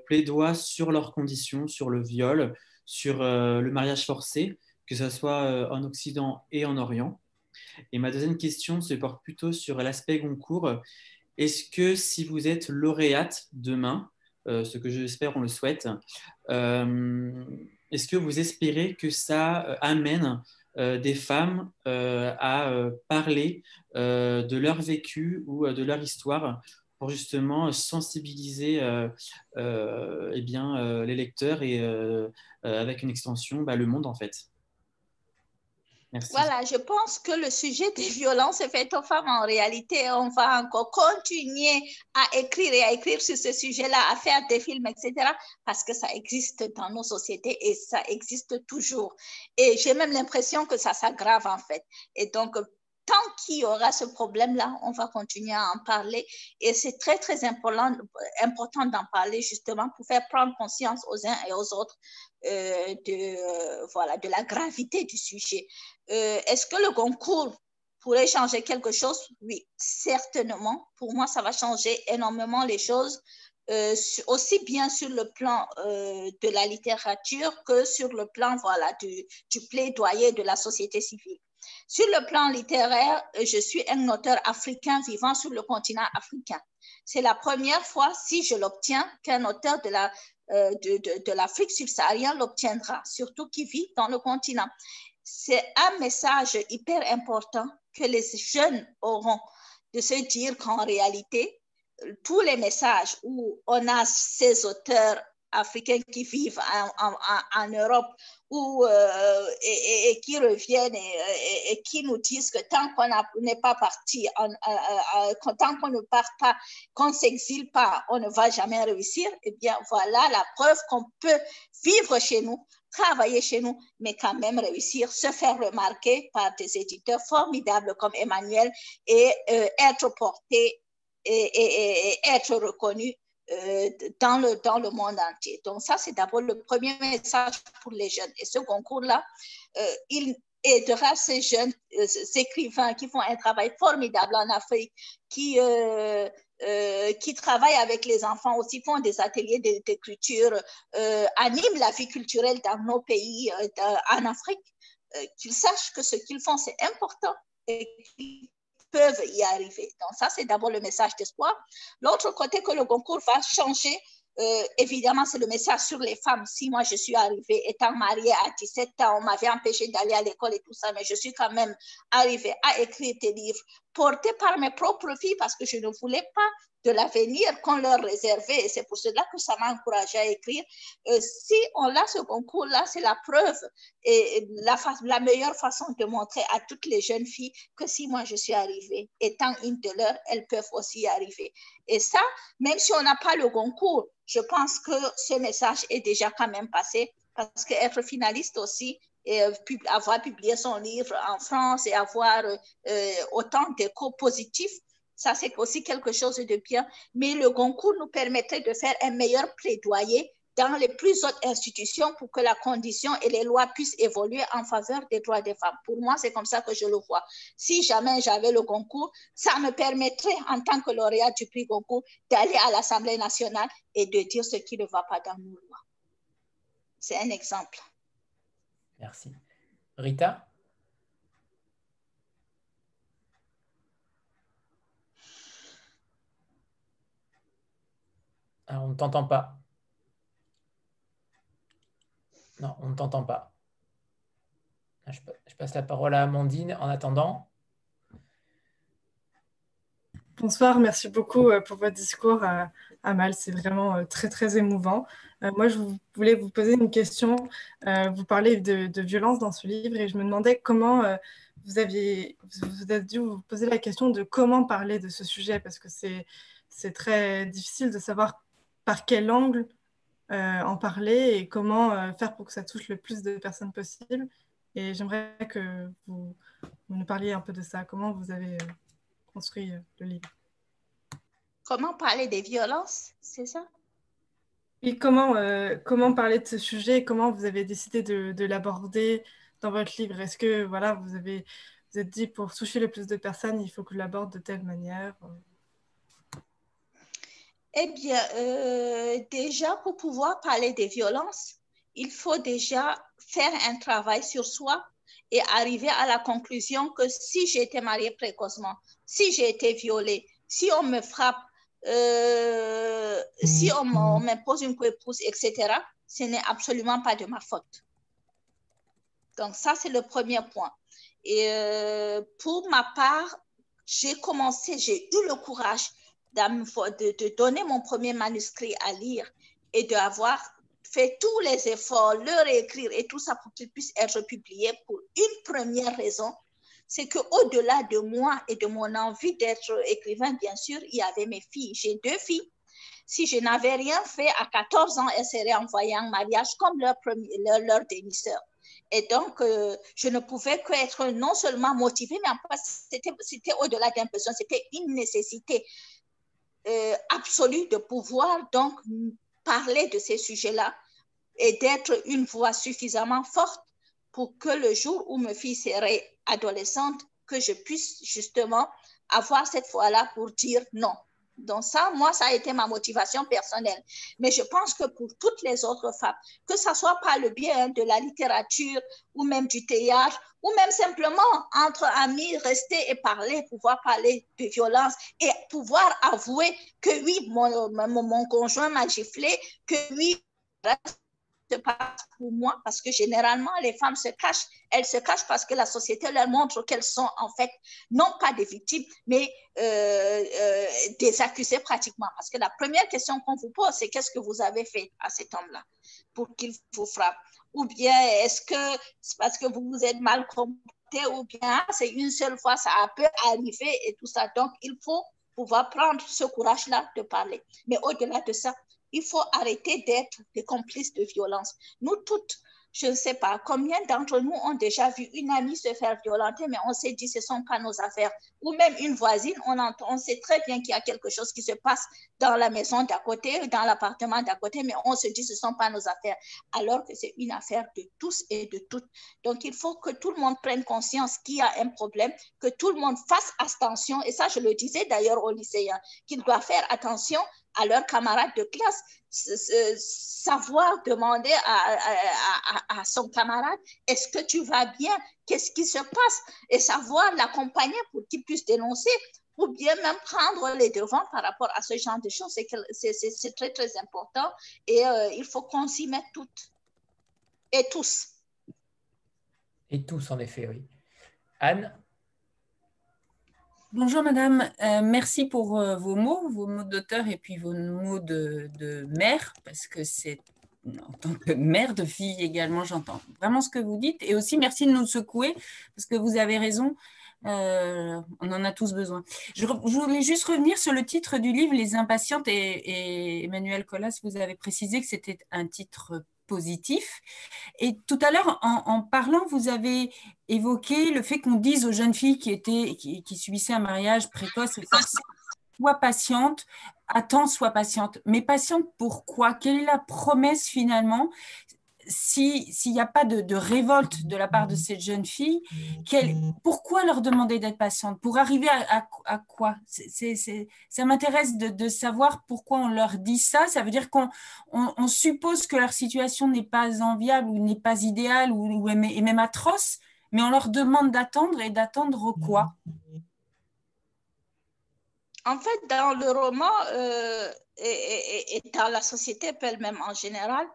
plaidoient sur leurs conditions, sur le viol, sur le mariage forcé, que ce soit en Occident et en Orient. Et ma deuxième question se porte plutôt sur l'aspect Goncourt. Est-ce que si vous êtes lauréate demain, euh, ce que j'espère, on le souhaite, euh, est-ce que vous espérez que ça euh, amène des femmes à parler de leur vécu ou de leur histoire pour justement sensibiliser eh bien, les lecteurs et avec une extension, bah, le monde en fait voilà, je pense que le sujet des violences faites aux femmes, en réalité, on va encore continuer à écrire et à écrire sur ce sujet-là, à faire des films, etc., parce que ça existe dans nos sociétés et ça existe toujours. Et j'ai même l'impression que ça s'aggrave, en fait. Et donc, tant qu'il y aura ce problème-là, on va continuer à en parler. Et c'est très, très important, d'en parler justement pour faire prendre conscience aux uns et aux autres euh, de, euh, voilà, de la gravité du sujet. Euh, est-ce que le concours pourrait changer quelque chose? Oui, certainement. Pour moi, ça va changer énormément les choses. aussi bien sur le plan de la littérature que sur le plan voilà, du, du plaidoyer de la société civile. Sur le plan littéraire, je suis un auteur africain vivant sur le continent africain. C'est la première fois, si je l'obtiens, qu'un auteur de la euh, de, de, de l'Afrique subsaharienne l'obtiendra, surtout qui vit dans le continent. C'est un message hyper important que les jeunes auront de se dire qu'en réalité, tous les messages où on a ces auteurs africains qui vivent en, Europe ou, euh, et, qui reviennent et, qui nous disent que tant qu'on n'est pas parti, euh, euh, tant qu'on ne part pas, qu'on ne s'exile pas, on ne va jamais réussir, eh bien voilà la preuve qu'on peut vivre chez nous, travailler chez nous, mais quand même réussir, se faire remarquer par des éditeurs formidables comme Emmanuel et être porté et, être reconnu dans, le, dans le monde entier. Donc ça, c'est d'abord le premier message pour les jeunes. Et ce concours-là, il aidera ces jeunes écrivains qui font un travail formidable en Afrique, qui, euh, qui travaillent avec les enfants aussi, font des ateliers d'écriture, euh, animent la vie culturelle dans nos pays, euh, en Afrique, euh, qu'ils sachent que ce qu'ils font, c'est important et qu'ils peuvent y arriver. Donc ça, c'est d'abord le message d'espoir. L'autre côté que le concours va changer, euh, évidemment, c'est le message sur les femmes. Si moi, je suis arrivée, étant mariée à 17 ans, on m'avait empêché d'aller à l'école et tout ça, mais je suis quand même arrivée à écrire des livres portés par mes propres filles parce que je ne voulais pas de l'avenir qu'on leur réservait. C'est pour cela que ça m'a encouragée à écrire. Euh, si on a ce concours-là, c'est la preuve et la, la meilleure façon de montrer à toutes les jeunes filles que si moi je suis arrivée, étant une de leurs, elles peuvent aussi y arriver. Et ça, même si on n'a pas le concours, je pense que ce message est déjà quand même passé parce qu'être finaliste aussi, et euh, avoir publié son livre en France et avoir euh, autant d'échos positifs, ça, c'est aussi quelque chose de bien. Mais le concours nous permettrait de faire un meilleur plaidoyer dans les plus hautes institutions pour que la condition et les lois puissent évoluer en faveur des droits des femmes. Pour moi, c'est comme ça que je le vois. Si jamais j'avais le concours, ça me permettrait, en tant que lauréat du prix concours, d'aller à l'Assemblée nationale et de dire ce qui ne va pas dans nos lois. C'est un exemple. Merci. Rita? On ne t'entend pas. Non, on ne t'entend pas. Ah, je passe la parole à Amandine en attendant. Bonsoir, merci beaucoup euh, pour votre discours, euh, Amal. C'est vraiment euh, très, très émouvant. Moi, je voulais vous poser une question. Vous parlez de, violence dans ce livre et je me demandais comment vous aviez, vous avez dû vous poser la question de comment parler de ce sujet parce que c'est très difficile de savoir par quel angle euh, en parler et comment euh, faire pour que ça touche le plus de personnes possible. Et j'aimerais que vous, nous parliez un peu de ça. Comment vous avez euh, construit le livre? Comment parler des violences, c'est ça? Et comment, comment parler de ce sujet et comment vous avez décidé de, de l'aborder dans votre livre? Est-ce que voilà, vous avez vous êtes dit pour toucher le plus de personnes, il faut que je l'aborde de telle manière eh bien, euh, déjà, pour pouvoir parler des violences, il faut déjà faire un travail sur soi et arriver à la conclusion que si j'ai été mariée précocement, si j'ai été violée, si on me frappe, euh, si on m'impose une épouse, etc., ce n'est absolument pas de ma faute. Donc ça, c'est le premier point. Et euh, pour ma part, j'ai commencé, j'ai eu le courage de, donner mon premier manuscrit à lire et d'avoir fait tous les efforts, le réécrire et tout ça pour qu'il puisse être publié pour une première raison, c'est qu'au-delà de moi et de mon envie d'être écrivain, bien sûr, il y avait mes filles. J'ai deux filles. Si je n'avais rien fait à 14 ans, elles seraient envoyées en mariage comme leur, premier, leur, leur Et donc, euh, je ne pouvais qu'être non seulement motivée, mais en fait, c'était au-delà d'un besoin, c'était une nécessité euh, absolue de pouvoir donc parler de ces sujets-là et d'être une voix suffisamment forte pour que le jour où ma fille serait adolescente, que je puisse justement avoir cette voix-là pour dire non. Donc ça, moi, ça a été ma motivation personnelle. Mais je pense que pour toutes les autres femmes, que ce soit par le biais hein, de la littérature ou même du théâtre, ou même simplement entre amis, rester et parler, pouvoir parler de violence et pouvoir avouer que oui, mon, mon, mon conjoint m'a giflé, que oui, passe pour moi parce que généralement les femmes se cachent. Elles se cachent parce que la société leur montre qu'elles sont en fait non pas des victimes, mais euh, euh, des accusés pratiquement. Parce que la première question qu'on vous pose, c'est qu'est-ce que vous avez fait à cet homme-là pour qu'il vous frappe? Ou bien est-ce que c'est parce que vous vous êtes mal comporté ou bien c'est une seule fois, ça a peut arriver et tout ça. Donc il faut pouvoir prendre ce courage-là de parler. Mais au-delà de ça, il faut arrêter d'être des complices de violence. Nous toutes, je ne sais pas combien d'entre nous ont déjà vu une amie se faire violenter, mais on s'est dit ce ne sont pas nos affaires. Ou même une voisine, on, entend, on sait très bien qu'il y a quelque chose qui se passe dans la maison d'à côté, dans l'appartement d'à côté, mais on se dit ce ne sont pas nos affaires, alors que c'est une affaire de tous et de toutes. Donc il faut que tout le monde prenne conscience qu'il y a un problème, que tout le monde fasse attention, et ça je le disais d'ailleurs aux lycéens, qu'ils doivent faire attention à leurs camarades de classe, savoir demander à, son camarade, est-ce que tu vas bien? Qu'est-ce qui se passe? Et savoir l'accompagner pour qu'il puisse dénoncer ou bien même prendre les devants par rapport à ce genre de choses. C'est très, très important et euh, il faut qu'on s'y mette toutes et tous. Et tous, en effet, oui. Anne? Bonjour madame, euh, merci pour euh, vos mots, vos mots d'auteur et puis vos mots de, mère, parce que c'est en tant que mère de fille également, j'entends vraiment ce que vous dites. Et aussi merci de nous secouer, parce que vous avez raison, euh, on en a tous besoin. Je, voulais juste revenir sur le titre du livre, Les impatientes, et, et Emmanuel Collas, vous avez précisé que c'était un titre positif. Et tout à l'heure, en, parlant, vous avez évoqué le fait qu'on dise aux jeunes filles qui, étaient, qui, subissaient un mariage précoce, sois patiente, attends, sois patiente. Mais patiente pourquoi? Quelle est la promesse finalement? S'il n'y a pas de, révolte de la part de ces jeunes filles, pourquoi leur demander d'être patientes Pour arriver à, quoi? Ça m'intéresse de, savoir pourquoi on leur dit ça. Ça veut dire qu'on on, suppose que leur situation n'est pas enviable ou n'est pas idéale ou, est même atroce, mais on leur demande d'attendre et d'attendre quoi? En fait, dans le roman euh, et, dans la société elle-même en général,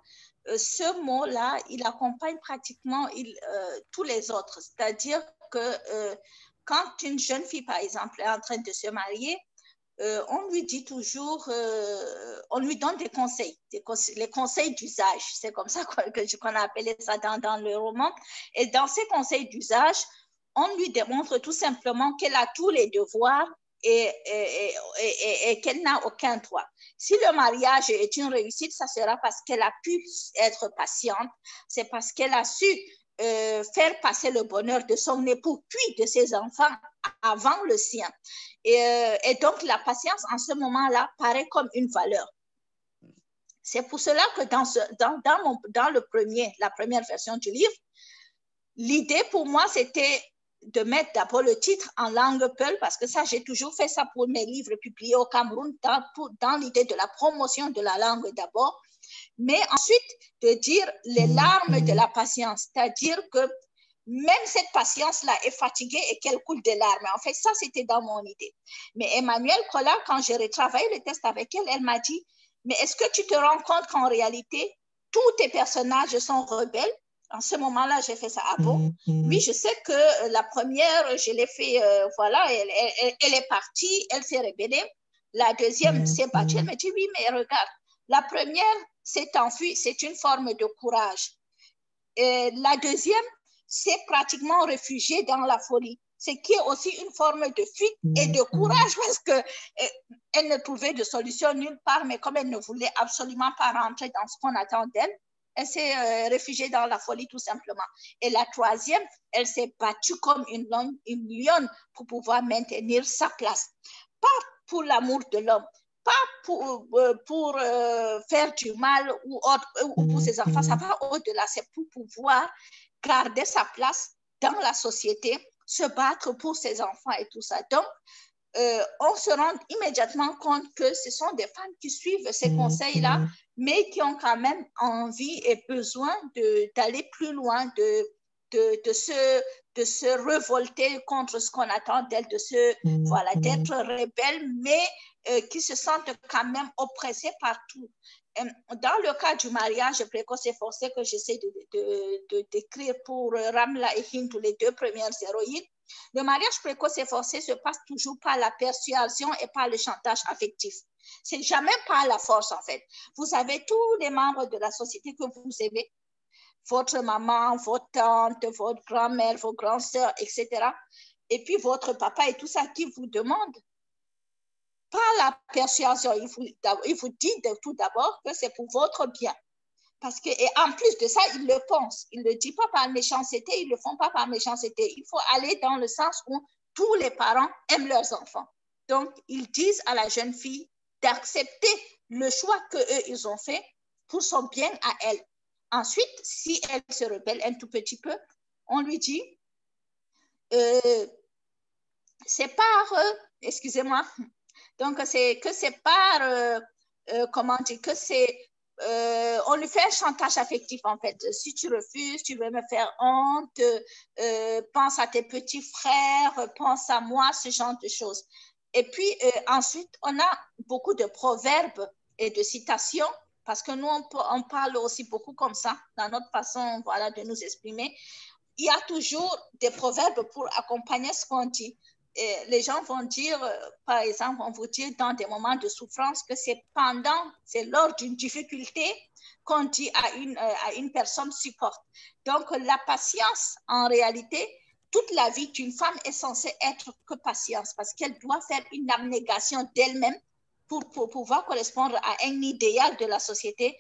ce mot-là, il accompagne pratiquement euh, tous les autres. C'est-à-dire que euh, quand une jeune fille, par exemple, est en train de se marier, on lui dit toujours, on lui donne des conseils, les conseils d'usage. C'est comme ça qu'on a appelé ça dans, le roman. Et dans ces conseils d'usage, on lui démontre tout simplement qu'elle a tous les devoirs et, qu'elle n'a aucun droit. Si le mariage est une réussite, ça sera parce qu'elle a pu être patiente, c'est parce qu'elle a su euh, faire passer le bonheur de son époux puis de ses enfants avant le sien. Euh, et, donc la patience en ce moment-là paraît comme une valeur. C'est pour cela que dans, dans, dans le premier, la première version du livre, l'idée pour moi, c'était de mettre d'abord le titre en langue Peul, parce que ça, j'ai toujours fait ça pour mes livres publiés au Cameroun, dans, l'idée de la promotion de la langue d'abord, mais ensuite de dire les larmes de la patience, c'est-à-dire que même cette patience-là est fatiguée et qu'elle coule des larmes. En fait, ça, c'était dans mon idée. Mais Emmanuel Collat, quand j'ai retravaillé le test avec elle, elle m'a dit, mais est-ce que tu te rends compte qu'en réalité, tous tes personnages sont rebelles en ce moment-là, j'ai fait ça. Ah bon? Mm, mm. Oui, je sais que euh, la première, je l'ai fait, euh, voilà, elle, elle, est partie, elle s'est rébellée. La deuxième mm, s'est battue. Elle me dit, oui, mais regarde, la première s'est enfuie, c'est une forme de courage. Et la deuxième s'est pratiquement réfugiée dans la folie, ce qui est aussi une forme de fuite et de courage parce qu'elle euh, ne trouvait de solution nulle part, mais comme elle ne voulait absolument pas rentrer dans ce qu'on attend d'elle, elle s'est euh, réfugiée dans la folie tout simplement. Et la troisième, elle s'est battue comme une, une lionne pour pouvoir maintenir sa place. Pas pour l'amour de l'homme, pas pour, euh, pour euh, faire du mal ou, ou pour ses enfants, ça va au-delà, c'est pour pouvoir garder sa place dans la société, se battre pour ses enfants et tout ça. Donc, on se rend immédiatement compte que ce sont des femmes qui suivent ces mm, conseils-là mais qui ont quand même envie et besoin d'aller plus loin, de, de, de, se, de se révolter contre ce qu'on attend d'elles, de se, mm-hmm. voilà, d'être rebelles, mais euh, qui se sentent quand même oppressées partout. Euh, dans le cas du mariage précoce et forcé que j'essaie de, de, décrire pour Ramla et Hindu, les deux premières héroïnes, le mariage précoce et forcé se passe toujours par la persuasion et par le chantage affectif. C'est jamais par la force, en fait. Vous avez tous les membres de la société que vous aimez, votre maman, votre tante, votre grand-mère, vos grands-sœurs, etc. Et puis votre papa et tout ça qui vous demandent. Par la persuasion, il vous, il vous dit tout d'abord que c'est pour votre bien. Parce que, et en plus de ça, ils le pensent. Ils ne le disent pas par méchanceté, ils ne le font pas par méchanceté. Il faut aller dans le sens où tous les parents aiment leurs enfants. Donc, ils disent à la jeune fille d'accepter le choix qu'eux, ils ont fait pour son bien à elle. Ensuite, si elle se rebelle un tout petit peu, on lui dit, euh, c'est par, euh, excusez-moi, donc c'est que c'est par, euh, comment dire, que c'est, on lui fait un chantage affectif en fait. Si tu refuses, tu veux me faire honte, pense à tes petits frères, pense à moi, ce genre de choses. Et puis ensuite, on a beaucoup de proverbes et de citations parce que nous, on, parle aussi beaucoup comme ça, dans notre façon voilà, de nous exprimer. Il y a toujours des proverbes pour accompagner ce qu'on dit. Les gens vont dire, euh, par exemple, on vous dit dans des moments de souffrance que c'est pendant, c'est lors d'une difficulté qu'on dit à une, euh, à une personne supporte. Donc, la patience, en réalité, toute la vie d'une femme est censée être que patience parce qu'elle doit faire une abnégation d'elle-même pour, pouvoir correspondre à un idéal de la société,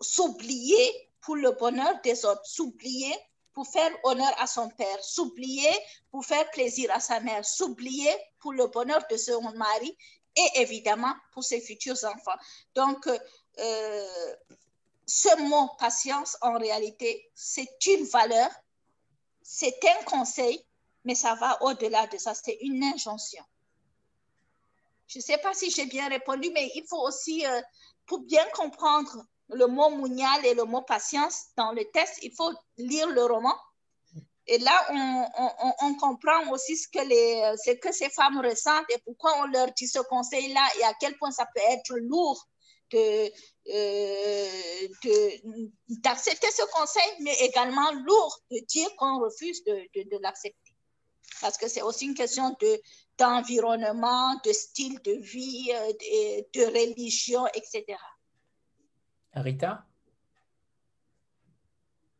s'oublier pour le bonheur des autres, s'oublier pour faire honneur à son père, s'oublier pour faire plaisir à sa mère, s'oublier pour le bonheur de son mari et évidemment pour ses futurs enfants. Donc, euh, ce mot patience, en réalité, c'est une valeur, c'est un conseil, mais ça va au-delà de ça, c'est une injonction. Je ne sais pas si j'ai bien répondu, mais il faut aussi, euh, pour bien comprendre le mot mounial et le mot patience dans le texte, il faut lire le roman. Et là, on, comprend aussi ce que, les, ce que ces femmes ressentent et pourquoi on leur dit ce conseil-là et à quel point ça peut être lourd de, euh, d'accepter ce conseil, mais également lourd de dire qu'on refuse de, de, de l'accepter. Parce que c'est aussi une question de, d'environnement, de style de vie, euh, de, religion, etc. Rita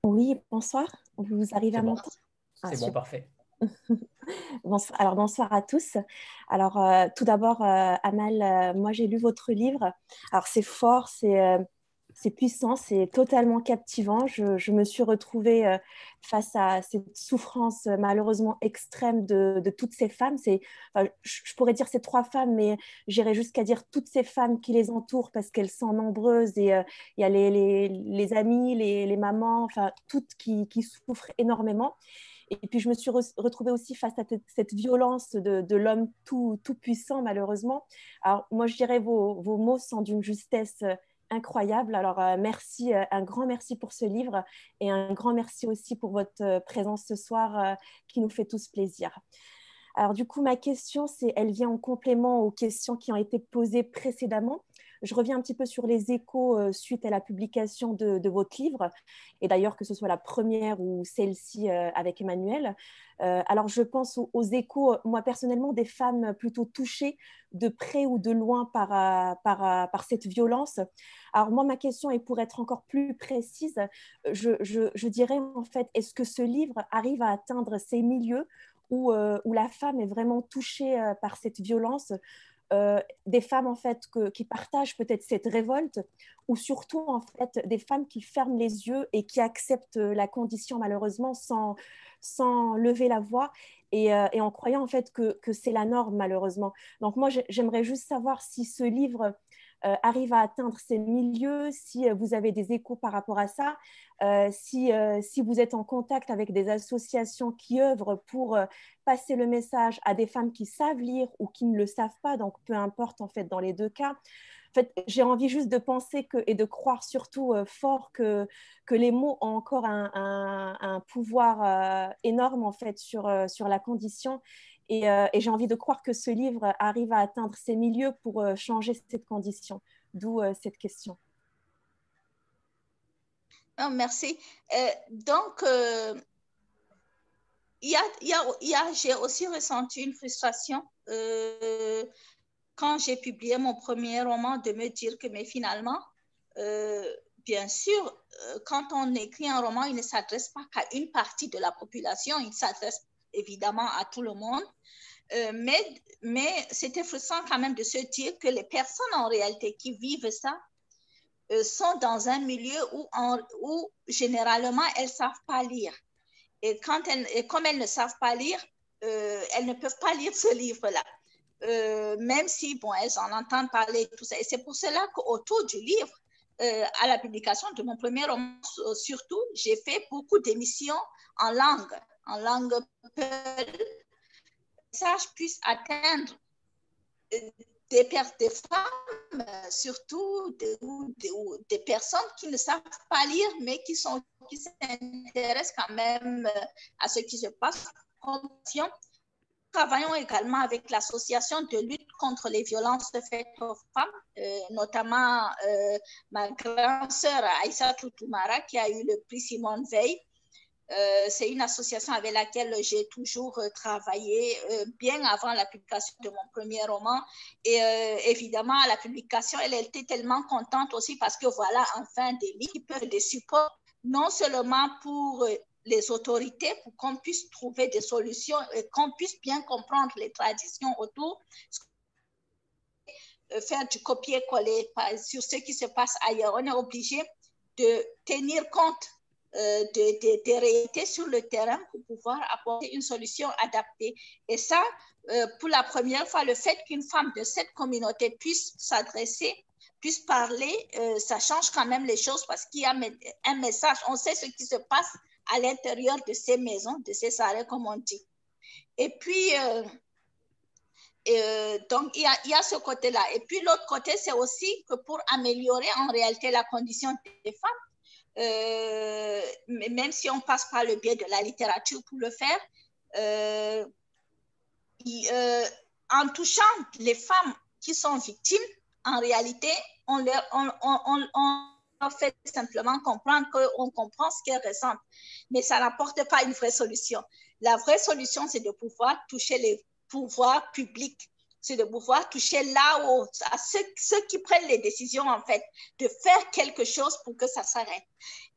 Oui, bonsoir. Vous arrivez à m'entendre? C'est bon, ah, parfait. bonsoir, alors bonsoir à tous. Alors euh, tout d'abord, euh, Amal, moi j'ai lu votre livre. Alors c'est fort, c'est c'est puissant, c'est totalement captivant. Je, me suis retrouvée euh, face à cette souffrance euh, malheureusement extrême de, toutes ces femmes. C'est, je, pourrais dire ces trois femmes, mais j'irais jusqu'à dire toutes ces femmes qui les entourent parce qu'elles sont nombreuses et euh, il y a les, amis, les, mamans, enfin toutes qui, souffrent énormément. Et puis je me suis retrouvée aussi face à cette violence de, l'homme tout, tout, puissant, malheureusement. Alors moi, je dirais vos, vos mots sont d'une justesse incroyable. Alors, euh, merci, euh, un grand merci pour ce livre et un grand merci aussi pour votre euh, présence ce soir qui nous fait tous plaisir. Alors, du coup, ma question, c'est, elle vient en complément aux questions qui ont été posées précédemment. Je reviens un petit peu sur les échos euh, suite à la publication de, votre livre, et d'ailleurs que ce soit la première ou celle-ci euh, avec Emmanuel. Euh, alors je pense aux, échos, moi personnellement, des femmes plutôt touchées de près ou de loin par, cette violence. Alors moi, ma question est pour être encore plus précise, je, dirais en fait, est-ce que ce livre arrive à atteindre ces milieux où, la femme est vraiment touchée par cette violence? Euh, des femmes en fait qui partagent peut-être cette révolte ou surtout en fait des femmes qui ferment les yeux et qui acceptent la condition malheureusement sans, sans lever la voix et, euh, en croyant en fait que c'est la norme malheureusement. Donc moi j'aimerais juste savoir si ce livre euh, arrive à atteindre ces milieux, si euh, vous avez des échos par rapport à ça, euh, si, si, vous êtes en contact avec des associations qui œuvrent pour passer le message à des femmes qui savent lire ou qui ne le savent pas, donc peu importe en fait dans les deux cas. En fait, j'ai envie juste de penser que, et de croire surtout fort que, que les mots ont encore un, un, pouvoir énorme en fait sur, sur la condition euh, et, j'ai envie de croire que ce livre arrive à atteindre ces milieux pour euh, changer cette condition. D'où euh, cette question. merci. donc, j'ai aussi ressenti une frustration quand j'ai publié mon premier roman de me dire que, mais finalement, bien sûr, quand on écrit un roman, il ne s'adresse pas qu'à une partie de la population, il s'adresse évidemment à tout le monde. Euh, mais mais c'était frustrant quand même de se dire que les personnes en réalité qui vivent ça sont dans un milieu où, où généralement elles ne savent pas lire. Et, quand elles, et comme elles ne savent pas lire, elles ne peuvent pas lire ce livre-là. même si, bon, elles en entendent parler, tout ça. Et c'est pour cela qu'autour du livre, à la publication de mon premier roman, surtout, j'ai fait beaucoup d'émissions en langue, en langue peul, ça puisse atteindre des, des femmes, surtout des, personnes qui ne savent pas lire, mais qui s'intéressent quand même à ce qui se passe. Nous travaillons également avec l'association de lutte contre les violences faites aux femmes, euh, notamment euh, ma grande sœur Aïssa Toutoumara qui a eu le prix Simone Veil euh, c'est une association avec laquelle j'ai toujours euh, travaillé euh, bien avant la publication de mon premier roman. Et évidemment, la publication, elle était tellement contente aussi parce que voilà, enfin, des livres des supports, non seulement pour les autorités, pour qu'on puisse trouver des solutions et qu'on puisse bien comprendre les traditions autour, faire du copier-coller sur ce qui se passe ailleurs. On est obligé de tenir compte euh, de, réalités sur le terrain pour pouvoir apporter une solution adaptée. Et ça, euh, pour la première fois, le fait qu'une femme de cette communauté puisse s'adresser, puisse parler, euh, ça change quand même les choses parce qu'il y a un message. On sait ce qui se passe à l'intérieur de ces maisons, de ces arrêts, comme on dit. Et puis, donc, il y, a, ce côté-là. Et puis, l'autre côté, c'est aussi que pour améliorer en réalité la condition des femmes, euh, même si on passe par le biais de la littérature pour le faire, euh, euh, en touchant les femmes qui sont victimes, en réalité, on leur, fait simplement comprendre qu'on comprend ce qu'elles ressentent, mais ça n'apporte pas une vraie solution. La vraie solution, c'est de pouvoir toucher les pouvoirs publics c'est de pouvoir toucher là haut à ceux, qui prennent les décisions, en fait, de faire quelque chose pour que ça s'arrête.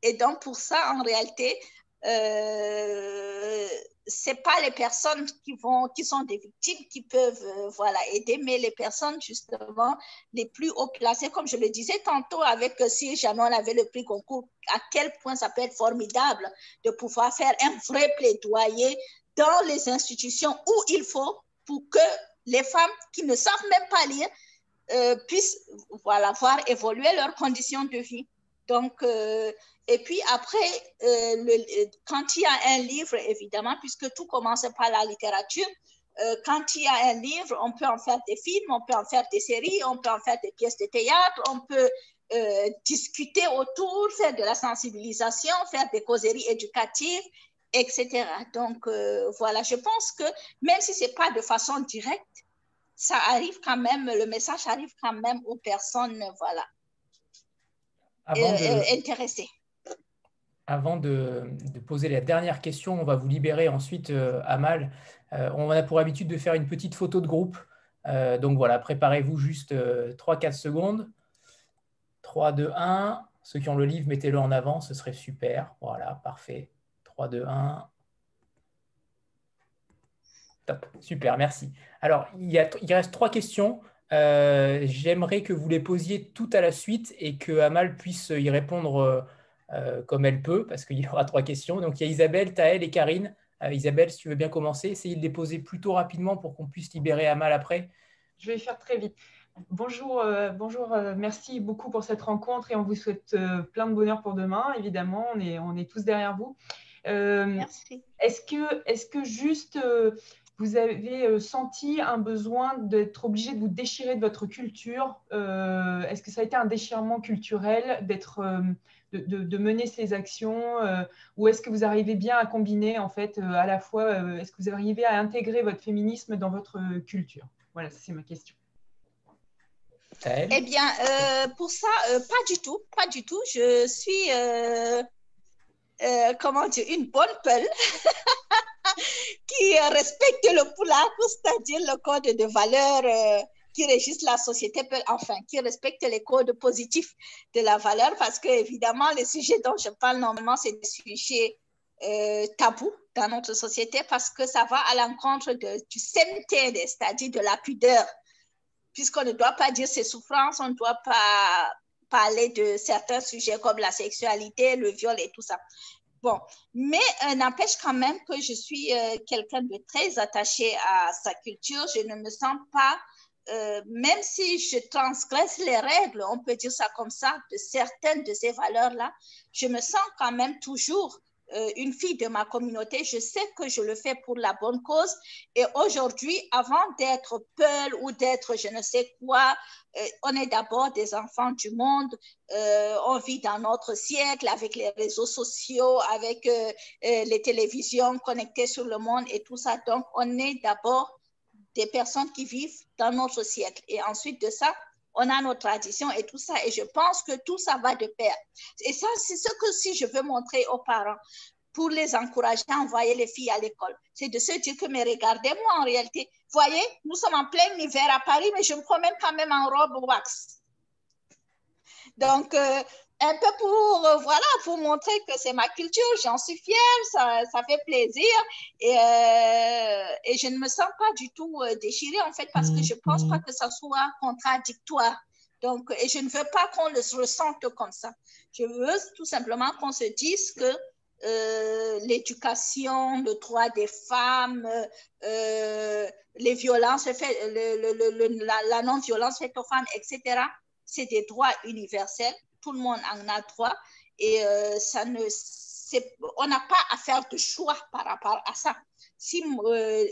Et donc, pour ça, en réalité, euh, c'est pas les personnes qui vont qui sont des victimes qui peuvent euh, voilà aider mais les personnes justement les plus haut placées comme je le disais tantôt avec euh, si jamais on avait le prix concours à quel point ça peut être formidable de pouvoir faire un vrai plaidoyer dans les institutions où il faut pour que les femmes qui ne savent même pas lire euh, puissent voilà, voir évoluer leurs conditions de vie. Donc, euh, et puis après, euh, le, quand il y a un livre, évidemment, puisque tout commence par la littérature, quand il y a un livre, on peut en faire des films, on peut en faire des séries, on peut en faire des pièces de théâtre, on peut discuter autour, faire de la sensibilisation, faire des causeries éducatives, etc. Donc, euh, voilà, je pense que même si ce n'est pas de façon directe, ça arrive quand même, le message arrive quand même aux personnes, voilà, euh, intéressées. Avant de, poser la dernière question, on va vous libérer ensuite, euh, Amal. on a pour habitude de faire une petite photo de groupe. donc voilà, préparez-vous juste 3-4 secondes. 3, 2, 1. Ceux qui ont le livre, mettez-le en avant, ce serait super. Voilà, parfait. 3, 2, 1. Top, super, merci. Alors, il, y a, il reste trois questions. Euh, j'aimerais que vous les posiez toutes à la suite et que Amal puisse y répondre euh, comme elle peut, parce qu'il y aura trois questions. Donc, il y a Isabelle, Taël et Karine. Euh, Isabelle, si tu veux bien commencer, essayez de les poser plutôt rapidement pour qu'on puisse libérer Amal après. Je vais faire très vite. Bonjour, bonjour, merci beaucoup pour cette rencontre et on vous souhaite plein de bonheur pour demain. Évidemment, on est, on est tous derrière vous. Euh, Merci. Est-ce que, est que juste euh, vous avez euh, senti un besoin d'être obligé de vous déchirer de votre culture Est-ce que ça a été un déchirement culturel d'être, de, mener ces actions Ou est-ce que vous arrivez bien à combiner en fait à la fois Est-ce que vous arrivez à intégrer votre féminisme dans votre culture? Voilà, c'est ma question. Eh bien, pour ça, pas du tout, pas du tout. Je suis euh, comment dire, une bonne peule qui respecte le poulard, c'est-à-dire le code de valeur euh, qui régisse la société, enfin, qui respecte les codes positifs de la valeur, parce que évidemment, les sujets dont je parle normalement, c'est des sujets euh, tabous dans notre société, parce que ça va à l'encontre du CMT, c'est-à-dire de la pudeur, puisqu'on ne doit pas dire ses souffrances, on ne doit pas parler de certains sujets comme la sexualité, le viol et tout ça. Bon, mais euh, n'empêche quand même que je suis euh, quelqu'un de très attaché à sa culture. Je ne me sens pas, euh, même si je transgresse les règles, on peut dire ça comme ça, de certaines de ces valeurs-là, je me sens quand même toujours euh, une fille de ma communauté, je sais que je le fais pour la bonne cause. Et aujourd'hui, avant d'être Peul ou d'être je ne sais quoi, euh, on est d'abord des enfants du monde. Euh, on vit dans notre siècle avec les réseaux sociaux, avec les télévisions connectées sur le monde et tout ça. Donc, on est d'abord des personnes qui vivent dans notre siècle. Et ensuite de ça, on a nos traditions et tout ça. Et je pense que tout ça va de pair. Et ça, c'est ce que si je veux montrer aux parents pour les encourager à envoyer les filles à l'école. C'est de se dire que, mais regardez-moi en réalité, voyez, nous sommes en plein hiver à Paris, mais je me promène quand même en robe wax. Donc, euh, un peu pour, euh, voilà, pour montrer que c'est ma culture, j'en suis fière, ça, ça, fait plaisir et, euh, et, je ne me sens pas du tout euh, déchirée en fait parce que je ne pense pas que ça soit contradictoire. Donc, et je ne veux pas qu'on le ressente comme ça. Je veux tout simplement qu'on se dise que euh, l'éducation, le droit des femmes, euh, les violences, le, le, le, la, la non-violence faite aux femmes, etc., c'est des droits universels tout le monde en a droit et euh, ça ne, on n'a pas à faire de choix par rapport à ça. Si euh,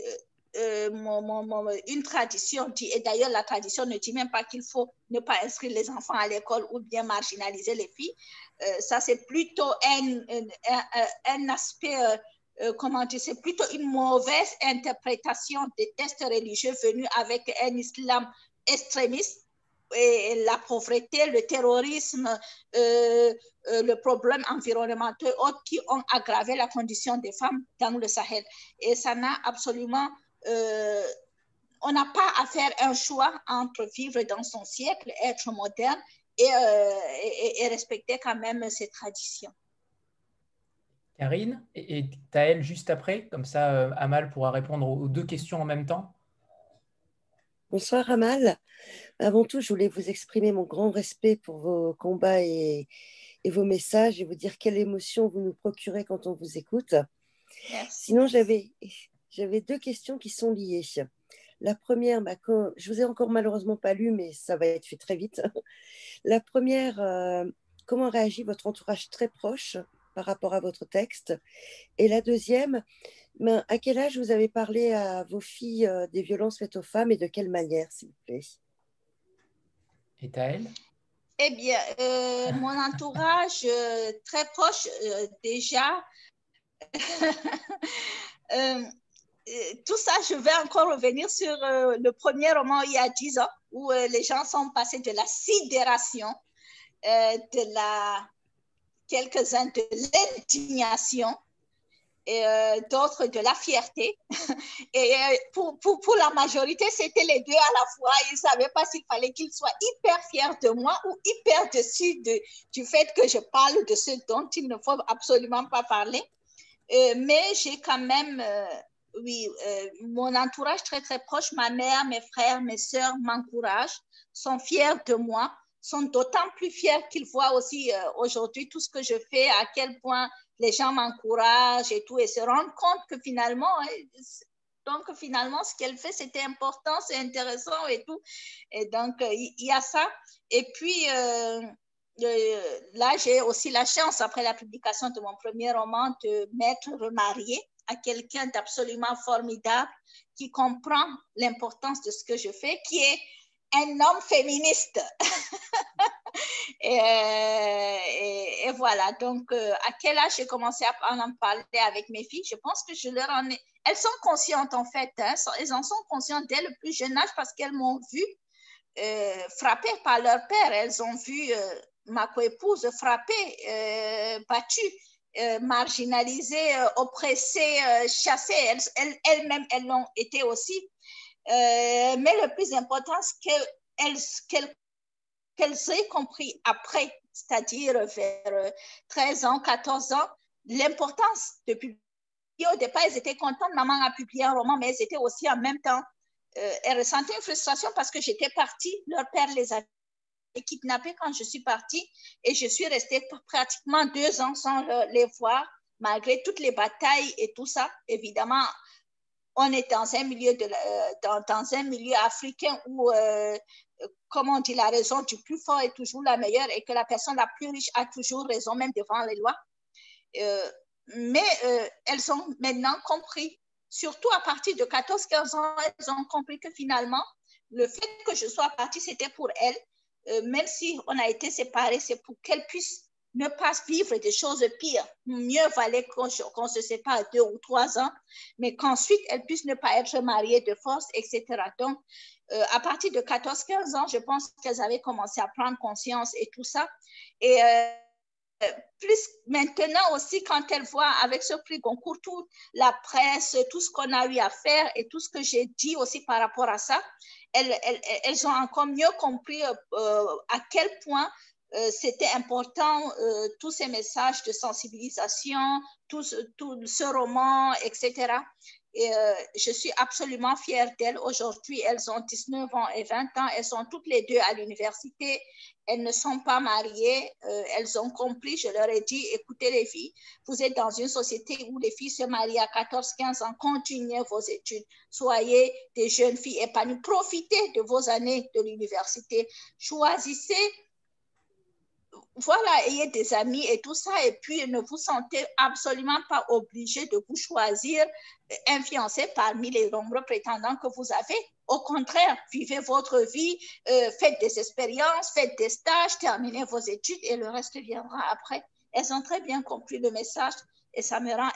euh, une tradition dit, et d'ailleurs la tradition ne dit même pas qu'il faut ne pas inscrire les enfants à l'école ou bien marginaliser les filles, ça c'est plutôt un, un, un aspect comment dire, c'est plutôt une mauvaise interprétation des tests religieux venus avec un islam extrémiste et la pauvreté, le terrorisme, euh, euh, le problème environnemental autres qui ont aggravé la condition des femmes dans le Sahel. Et ça n'a absolument... Euh, on n'a pas à faire un choix entre vivre dans son siècle, être moderne et, et, respecter quand même ses traditions. Karine et, et Taël juste après, comme ça Amal pourra répondre aux deux questions en même temps. Bonsoir Amal. Avant tout, je voulais vous exprimer mon grand respect pour vos combats et, vos messages et vous dire quelle émotion vous nous procurez quand on vous écoute. Sinon, j'avais, deux questions qui sont liées. La première, bah, je vous ai encore malheureusement pas lu, mais ça va être fait très vite. La première, euh, comment réagit votre entourage très proche par rapport à votre texte? Et la deuxième, ben, à quel âge vous avez parlé à vos filles euh, des violences faites aux femmes et de quelle manière, s'il vous plaît? Et Taël Eh bien, euh, mon entourage euh, très proche, déjà, tout ça, je vais encore revenir sur le premier roman il y a dix ans, où les gens sont passés de la sidération, de la quelques-uns de l'indignation euh, d'autres de la fierté. et euh, pour, pour, pour, la majorité, c'était les deux à la fois. Ils ne savaient pas s'il fallait qu'ils soient hyper fiers de moi ou hyper déçus de, du fait que je parle de ce dont il ne faut absolument pas parler. Euh, mais j'ai quand même, oui, mon entourage très, très proche, ma mère, mes frères, mes sœurs m'encouragent, sont fiers de moi sont d'autant plus fiers qu'ils voient aussi aujourd'hui tout ce que je fais, à quel point les gens m'encouragent et tout, et se rendent compte que finalement, hein, donc finalement, ce qu'elle fait, c'était important, c'est intéressant et tout. Et donc, euh, il y, a ça. Et puis, euh, là, j'ai aussi la chance, après la publication de mon premier roman, de m'être remariée à quelqu'un d'absolument formidable qui comprend l'importance de ce que je fais, qui est un homme féministe. Euh, et, voilà, donc euh, à quel âge j'ai commencé à en parler avec mes filles? Je pense que je leur en ai... Elles sont conscientes en fait, hein, elles en sont conscientes dès le plus jeune âge parce qu'elles m'ont vu euh, frappée par leur père. Elles ont vu ma coépouse frappée, battue. marginalisée, oppressée, chassée. Elles-mêmes, elles l'ont été aussi. Mais le plus important, c'est qu'elles qu'elles aient compris après, c'est-à-dire vers 13 ans, 14 ans, l'importance de publier. Au départ, elles étaient contentes, maman a publié un roman, mais elles étaient aussi en même temps, euh, elles ressentaient une frustration parce que j'étais partie, leur père les avait kidnappés quand je suis partie et je suis restée pratiquement deux ans sans les voir, malgré toutes les batailles et tout ça. Évidemment, on est dans un milieu, dans, dans un milieu africain où, euh, comme on dit, la raison du plus fort est toujours la meilleure et que la personne la plus riche a toujours raison, même devant les lois. Euh, mais euh, elles ont maintenant compris, surtout à partir de 14-15 ans, elles ont compris que finalement, le fait que je sois partie, c'était pour elles. même si on a été séparés, c'est pour qu'elles puissent ne pas vivre des choses pires. Mieux valait qu'on se sépare deux ou trois ans, mais qu'ensuite elles puissent ne pas être mariées de force, etc. Donc, euh, à partir de 14-15 ans, je pense qu'elles avaient commencé à prendre conscience et tout ça. Et euh, plus maintenant aussi, quand elles voient avec ce prix Goncourt toute la presse, tout ce qu'on a eu à faire et tout ce que j'ai dit aussi par rapport à ça, elles ont encore mieux compris euh, à quel point euh, c'était important, euh, tous ces messages de sensibilisation, tout, ce roman, etc. Et euh, je suis absolument fière d'elles. Aujourd'hui, elles ont 19 ans et 20 ans. Elles sont toutes les deux à l'université. Elles ne sont pas mariées. elles ont compris. Je leur ai dit, écoutez les filles, vous êtes dans une société où les filles se marient à 14, 15 ans. Continuez vos études. Soyez des jeunes filles épanouies. Profitez de vos années de l'université. Choisissez voilà, ayez des amis et tout ça, et puis ne vous sentez absolument pas obligé de vous choisir influencé parmi les nombreux prétendants que vous avez. Au contraire, vivez votre vie, euh, faites des expériences, faites des stages, terminez vos études et le reste viendra après. Elles ont très bien compris le message et ça me rend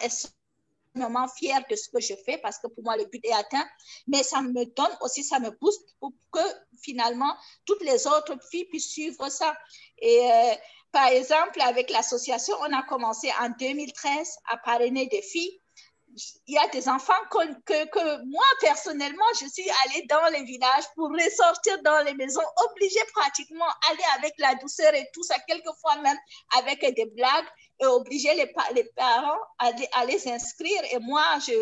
extrêmement fière de ce que je fais parce que pour moi, le but est atteint. Mais ça me donne aussi, ça me booste pour que finalement, toutes les autres filles puissent suivre ça. Et euh, par exemple, avec l'association, on a commencé en 2013 à parrainer des filles il y a des enfants que, que, moi, personnellement, je suis allée dans les villages pour ressortir dans les maisons, obligée pratiquement aller avec la douceur et tout ça, quelquefois même avec des blagues obliger les, parents à, les inscrire. Et moi, je,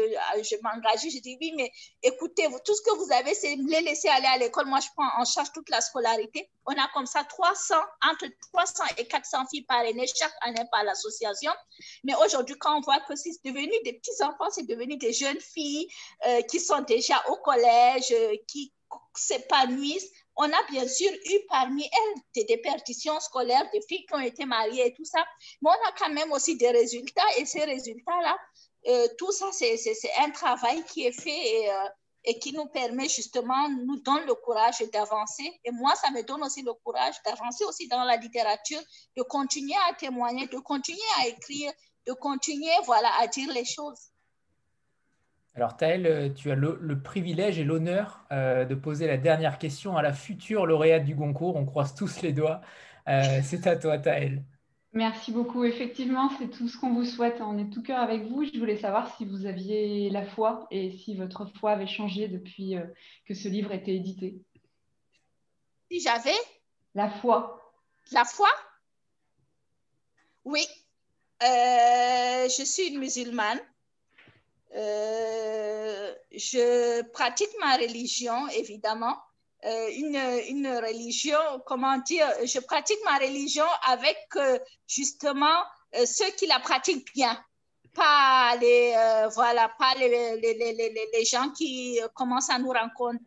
je m'engageais, je dis oui, mais écoutez, tout ce que vous avez, c'est les laisser aller à l'école. Moi, je prends en charge toute la scolarité. On a comme ça 300, entre 300 et 400 filles parrainées chaque année par l'association. Mais aujourd'hui, quand on voit que c'est devenu des petits enfants, c'est devenu des jeunes filles euh, qui sont déjà au collège, euh, qui s'épanouissent, on a bien sûr eu parmi elles des déperditions scolaires, des filles qui ont été mariées et tout ça, mais on a quand même aussi des résultats et ces résultats-là, euh, tout ça, c'est un travail qui est fait et, euh, et, qui nous permet justement, nous donne le courage d'avancer. Et moi, ça me donne aussi le courage d'avancer aussi dans la littérature, de continuer à témoigner, de continuer à écrire, de continuer voilà, à dire les choses. Alors Taël, euh, tu as le, privilège et l'honneur euh, de poser la dernière question à la future lauréate du Goncourt. On croise tous les doigts. Euh, c'est à toi Taël. Merci beaucoup. Effectivement, c'est tout ce qu'on vous souhaite. On est tout cœur avec vous. Je voulais savoir si vous aviez la foi et si votre foi avait changé depuis que ce livre était édité. Si j'avais? La foi. La foi? Oui. je suis une musulmane. Euh, je pratique ma religion, évidemment. Euh, une, religion, comment dire, je pratique ma religion avec euh, justement ceux qui la pratiquent bien. Pas les, voilà, pas les, les, les, les, gens qui commencent à nous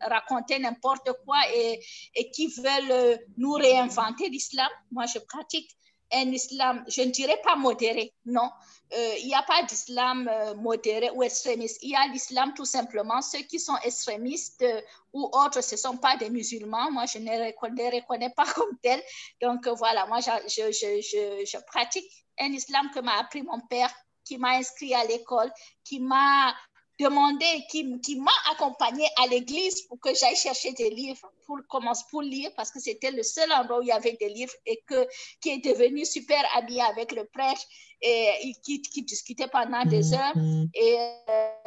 raconter n'importe quoi et, et qui veulent nous réinventer l'islam. Moi, je pratique un islam, je ne dirais pas modéré, non. Euh, il n'y a pas d'islam euh, modéré ou extrémiste. Il y a l'islam tout simplement. Ceux qui sont extrémistes euh, ou autres, ce ne sont pas des musulmans. Moi, je ne les reconnais, pas comme tels. Donc voilà, moi, je, je, je, je pratique un islam que m'a appris mon père, qui m'a inscrit à l'école, qui m'a demandé, qui, qui m'a accompagné à l'église pour que j'aille chercher des livres pour commencer pour lire parce que c'était le seul endroit où il y avait des livres et que qui est devenu super ami avec le prêtre et qui, qui discutait pendant des mm-hmm. heures et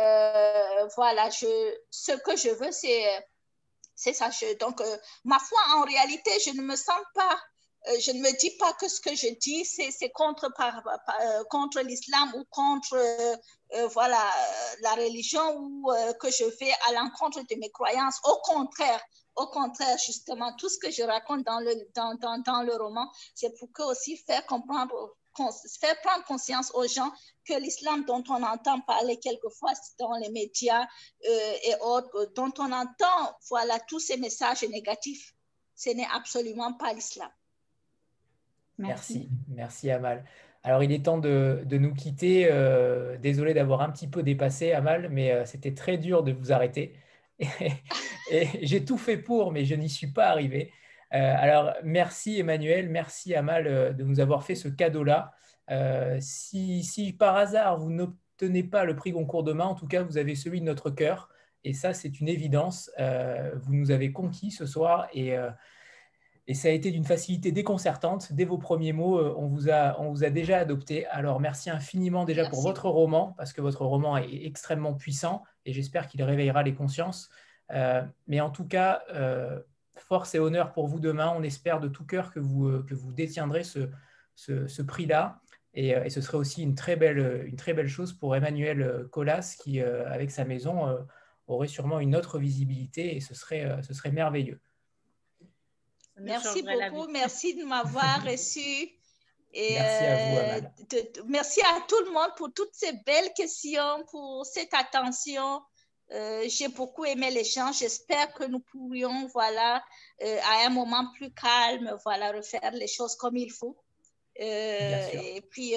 euh, voilà je ce que je veux c'est c'est ça donc euh, ma foi en réalité je ne me sens pas je ne me dis pas que ce que je dis, c'est contre, par, contre l'islam ou contre euh, voilà, la religion ou euh, que je vais à l'encontre de mes croyances. Au contraire, Au contraire, justement, tout ce que je raconte dans le, dans, le roman, c'est pour que aussi faire comprendre faire prendre conscience aux gens que l'islam dont on entend parler quelquefois dans les médias euh, et autres, dont on entend voilà, tous ces messages négatifs, ce n'est absolument pas l'islam. Merci. merci, Amal. Alors, il est temps de, de nous quitter. Euh, désolé d'avoir un petit peu dépassé, Amal, mais euh, c'était très dur de vous arrêter. et j'ai tout fait pour, mais je n'y suis pas arrivé. Euh, alors, merci Emmanuel, merci Amal de nous avoir fait ce cadeau-là. Euh, si, par hasard vous n'obtenez pas le prix Goncourt demain, en tout cas, vous avez celui de notre cœur. Et ça, c'est une évidence. vous nous avez conquis ce soir et, ça a été d'une facilité déconcertante. Dès vos premiers mots, on vous a, on vous a déjà adopté. Alors, merci infiniment déjà pour votre roman, parce que votre roman est extrêmement puissant et j'espère qu'il réveillera les consciences. mais en tout cas, force et honneur pour vous demain. On espère de tout cœur que vous, euh, que vous détiendrez ce, ce, prix-là. Et, euh, et, ce serait aussi une très belle, une très belle chose pour Emmanuel Colas, qui, euh, avec sa maison, aurait sûrement une autre visibilité et ce serait, ce serait merveilleux. Merci beaucoup, merci de m'avoir reçu. Et merci à vous, merci à tout le monde pour toutes ces belles questions, pour cette attention. Euh, j'ai beaucoup aimé l'échange. J'espère que nous pourrions, voilà, euh, à un moment plus calme, voilà, refaire les choses comme il faut. Euh, et puis,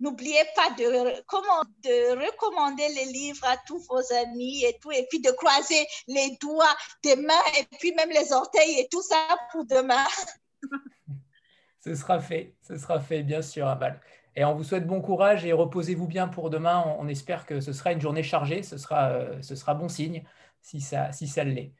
n'oubliez pas de, comment, de recommander les livres à tous vos amis et tout, et puis de croiser les doigts des mains et puis même les orteils et tout ça pour demain. ce sera fait, ce sera fait, bien sûr, Amal. Et on vous souhaite bon courage et reposez-vous bien pour demain. On, espère que ce sera une journée chargée. Ce sera, euh, ce sera bon signe si ça, si ça l'est.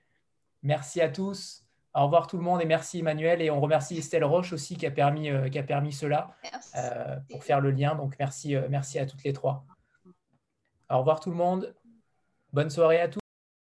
Merci à tous. Au revoir tout le monde et merci Emmanuel. Et on remercie Estelle Roche aussi qui a permis, euh, qui a permis cela euh, pour faire le lien. Donc merci, merci à toutes les trois. Au revoir tout le monde. Bonne soirée à tous.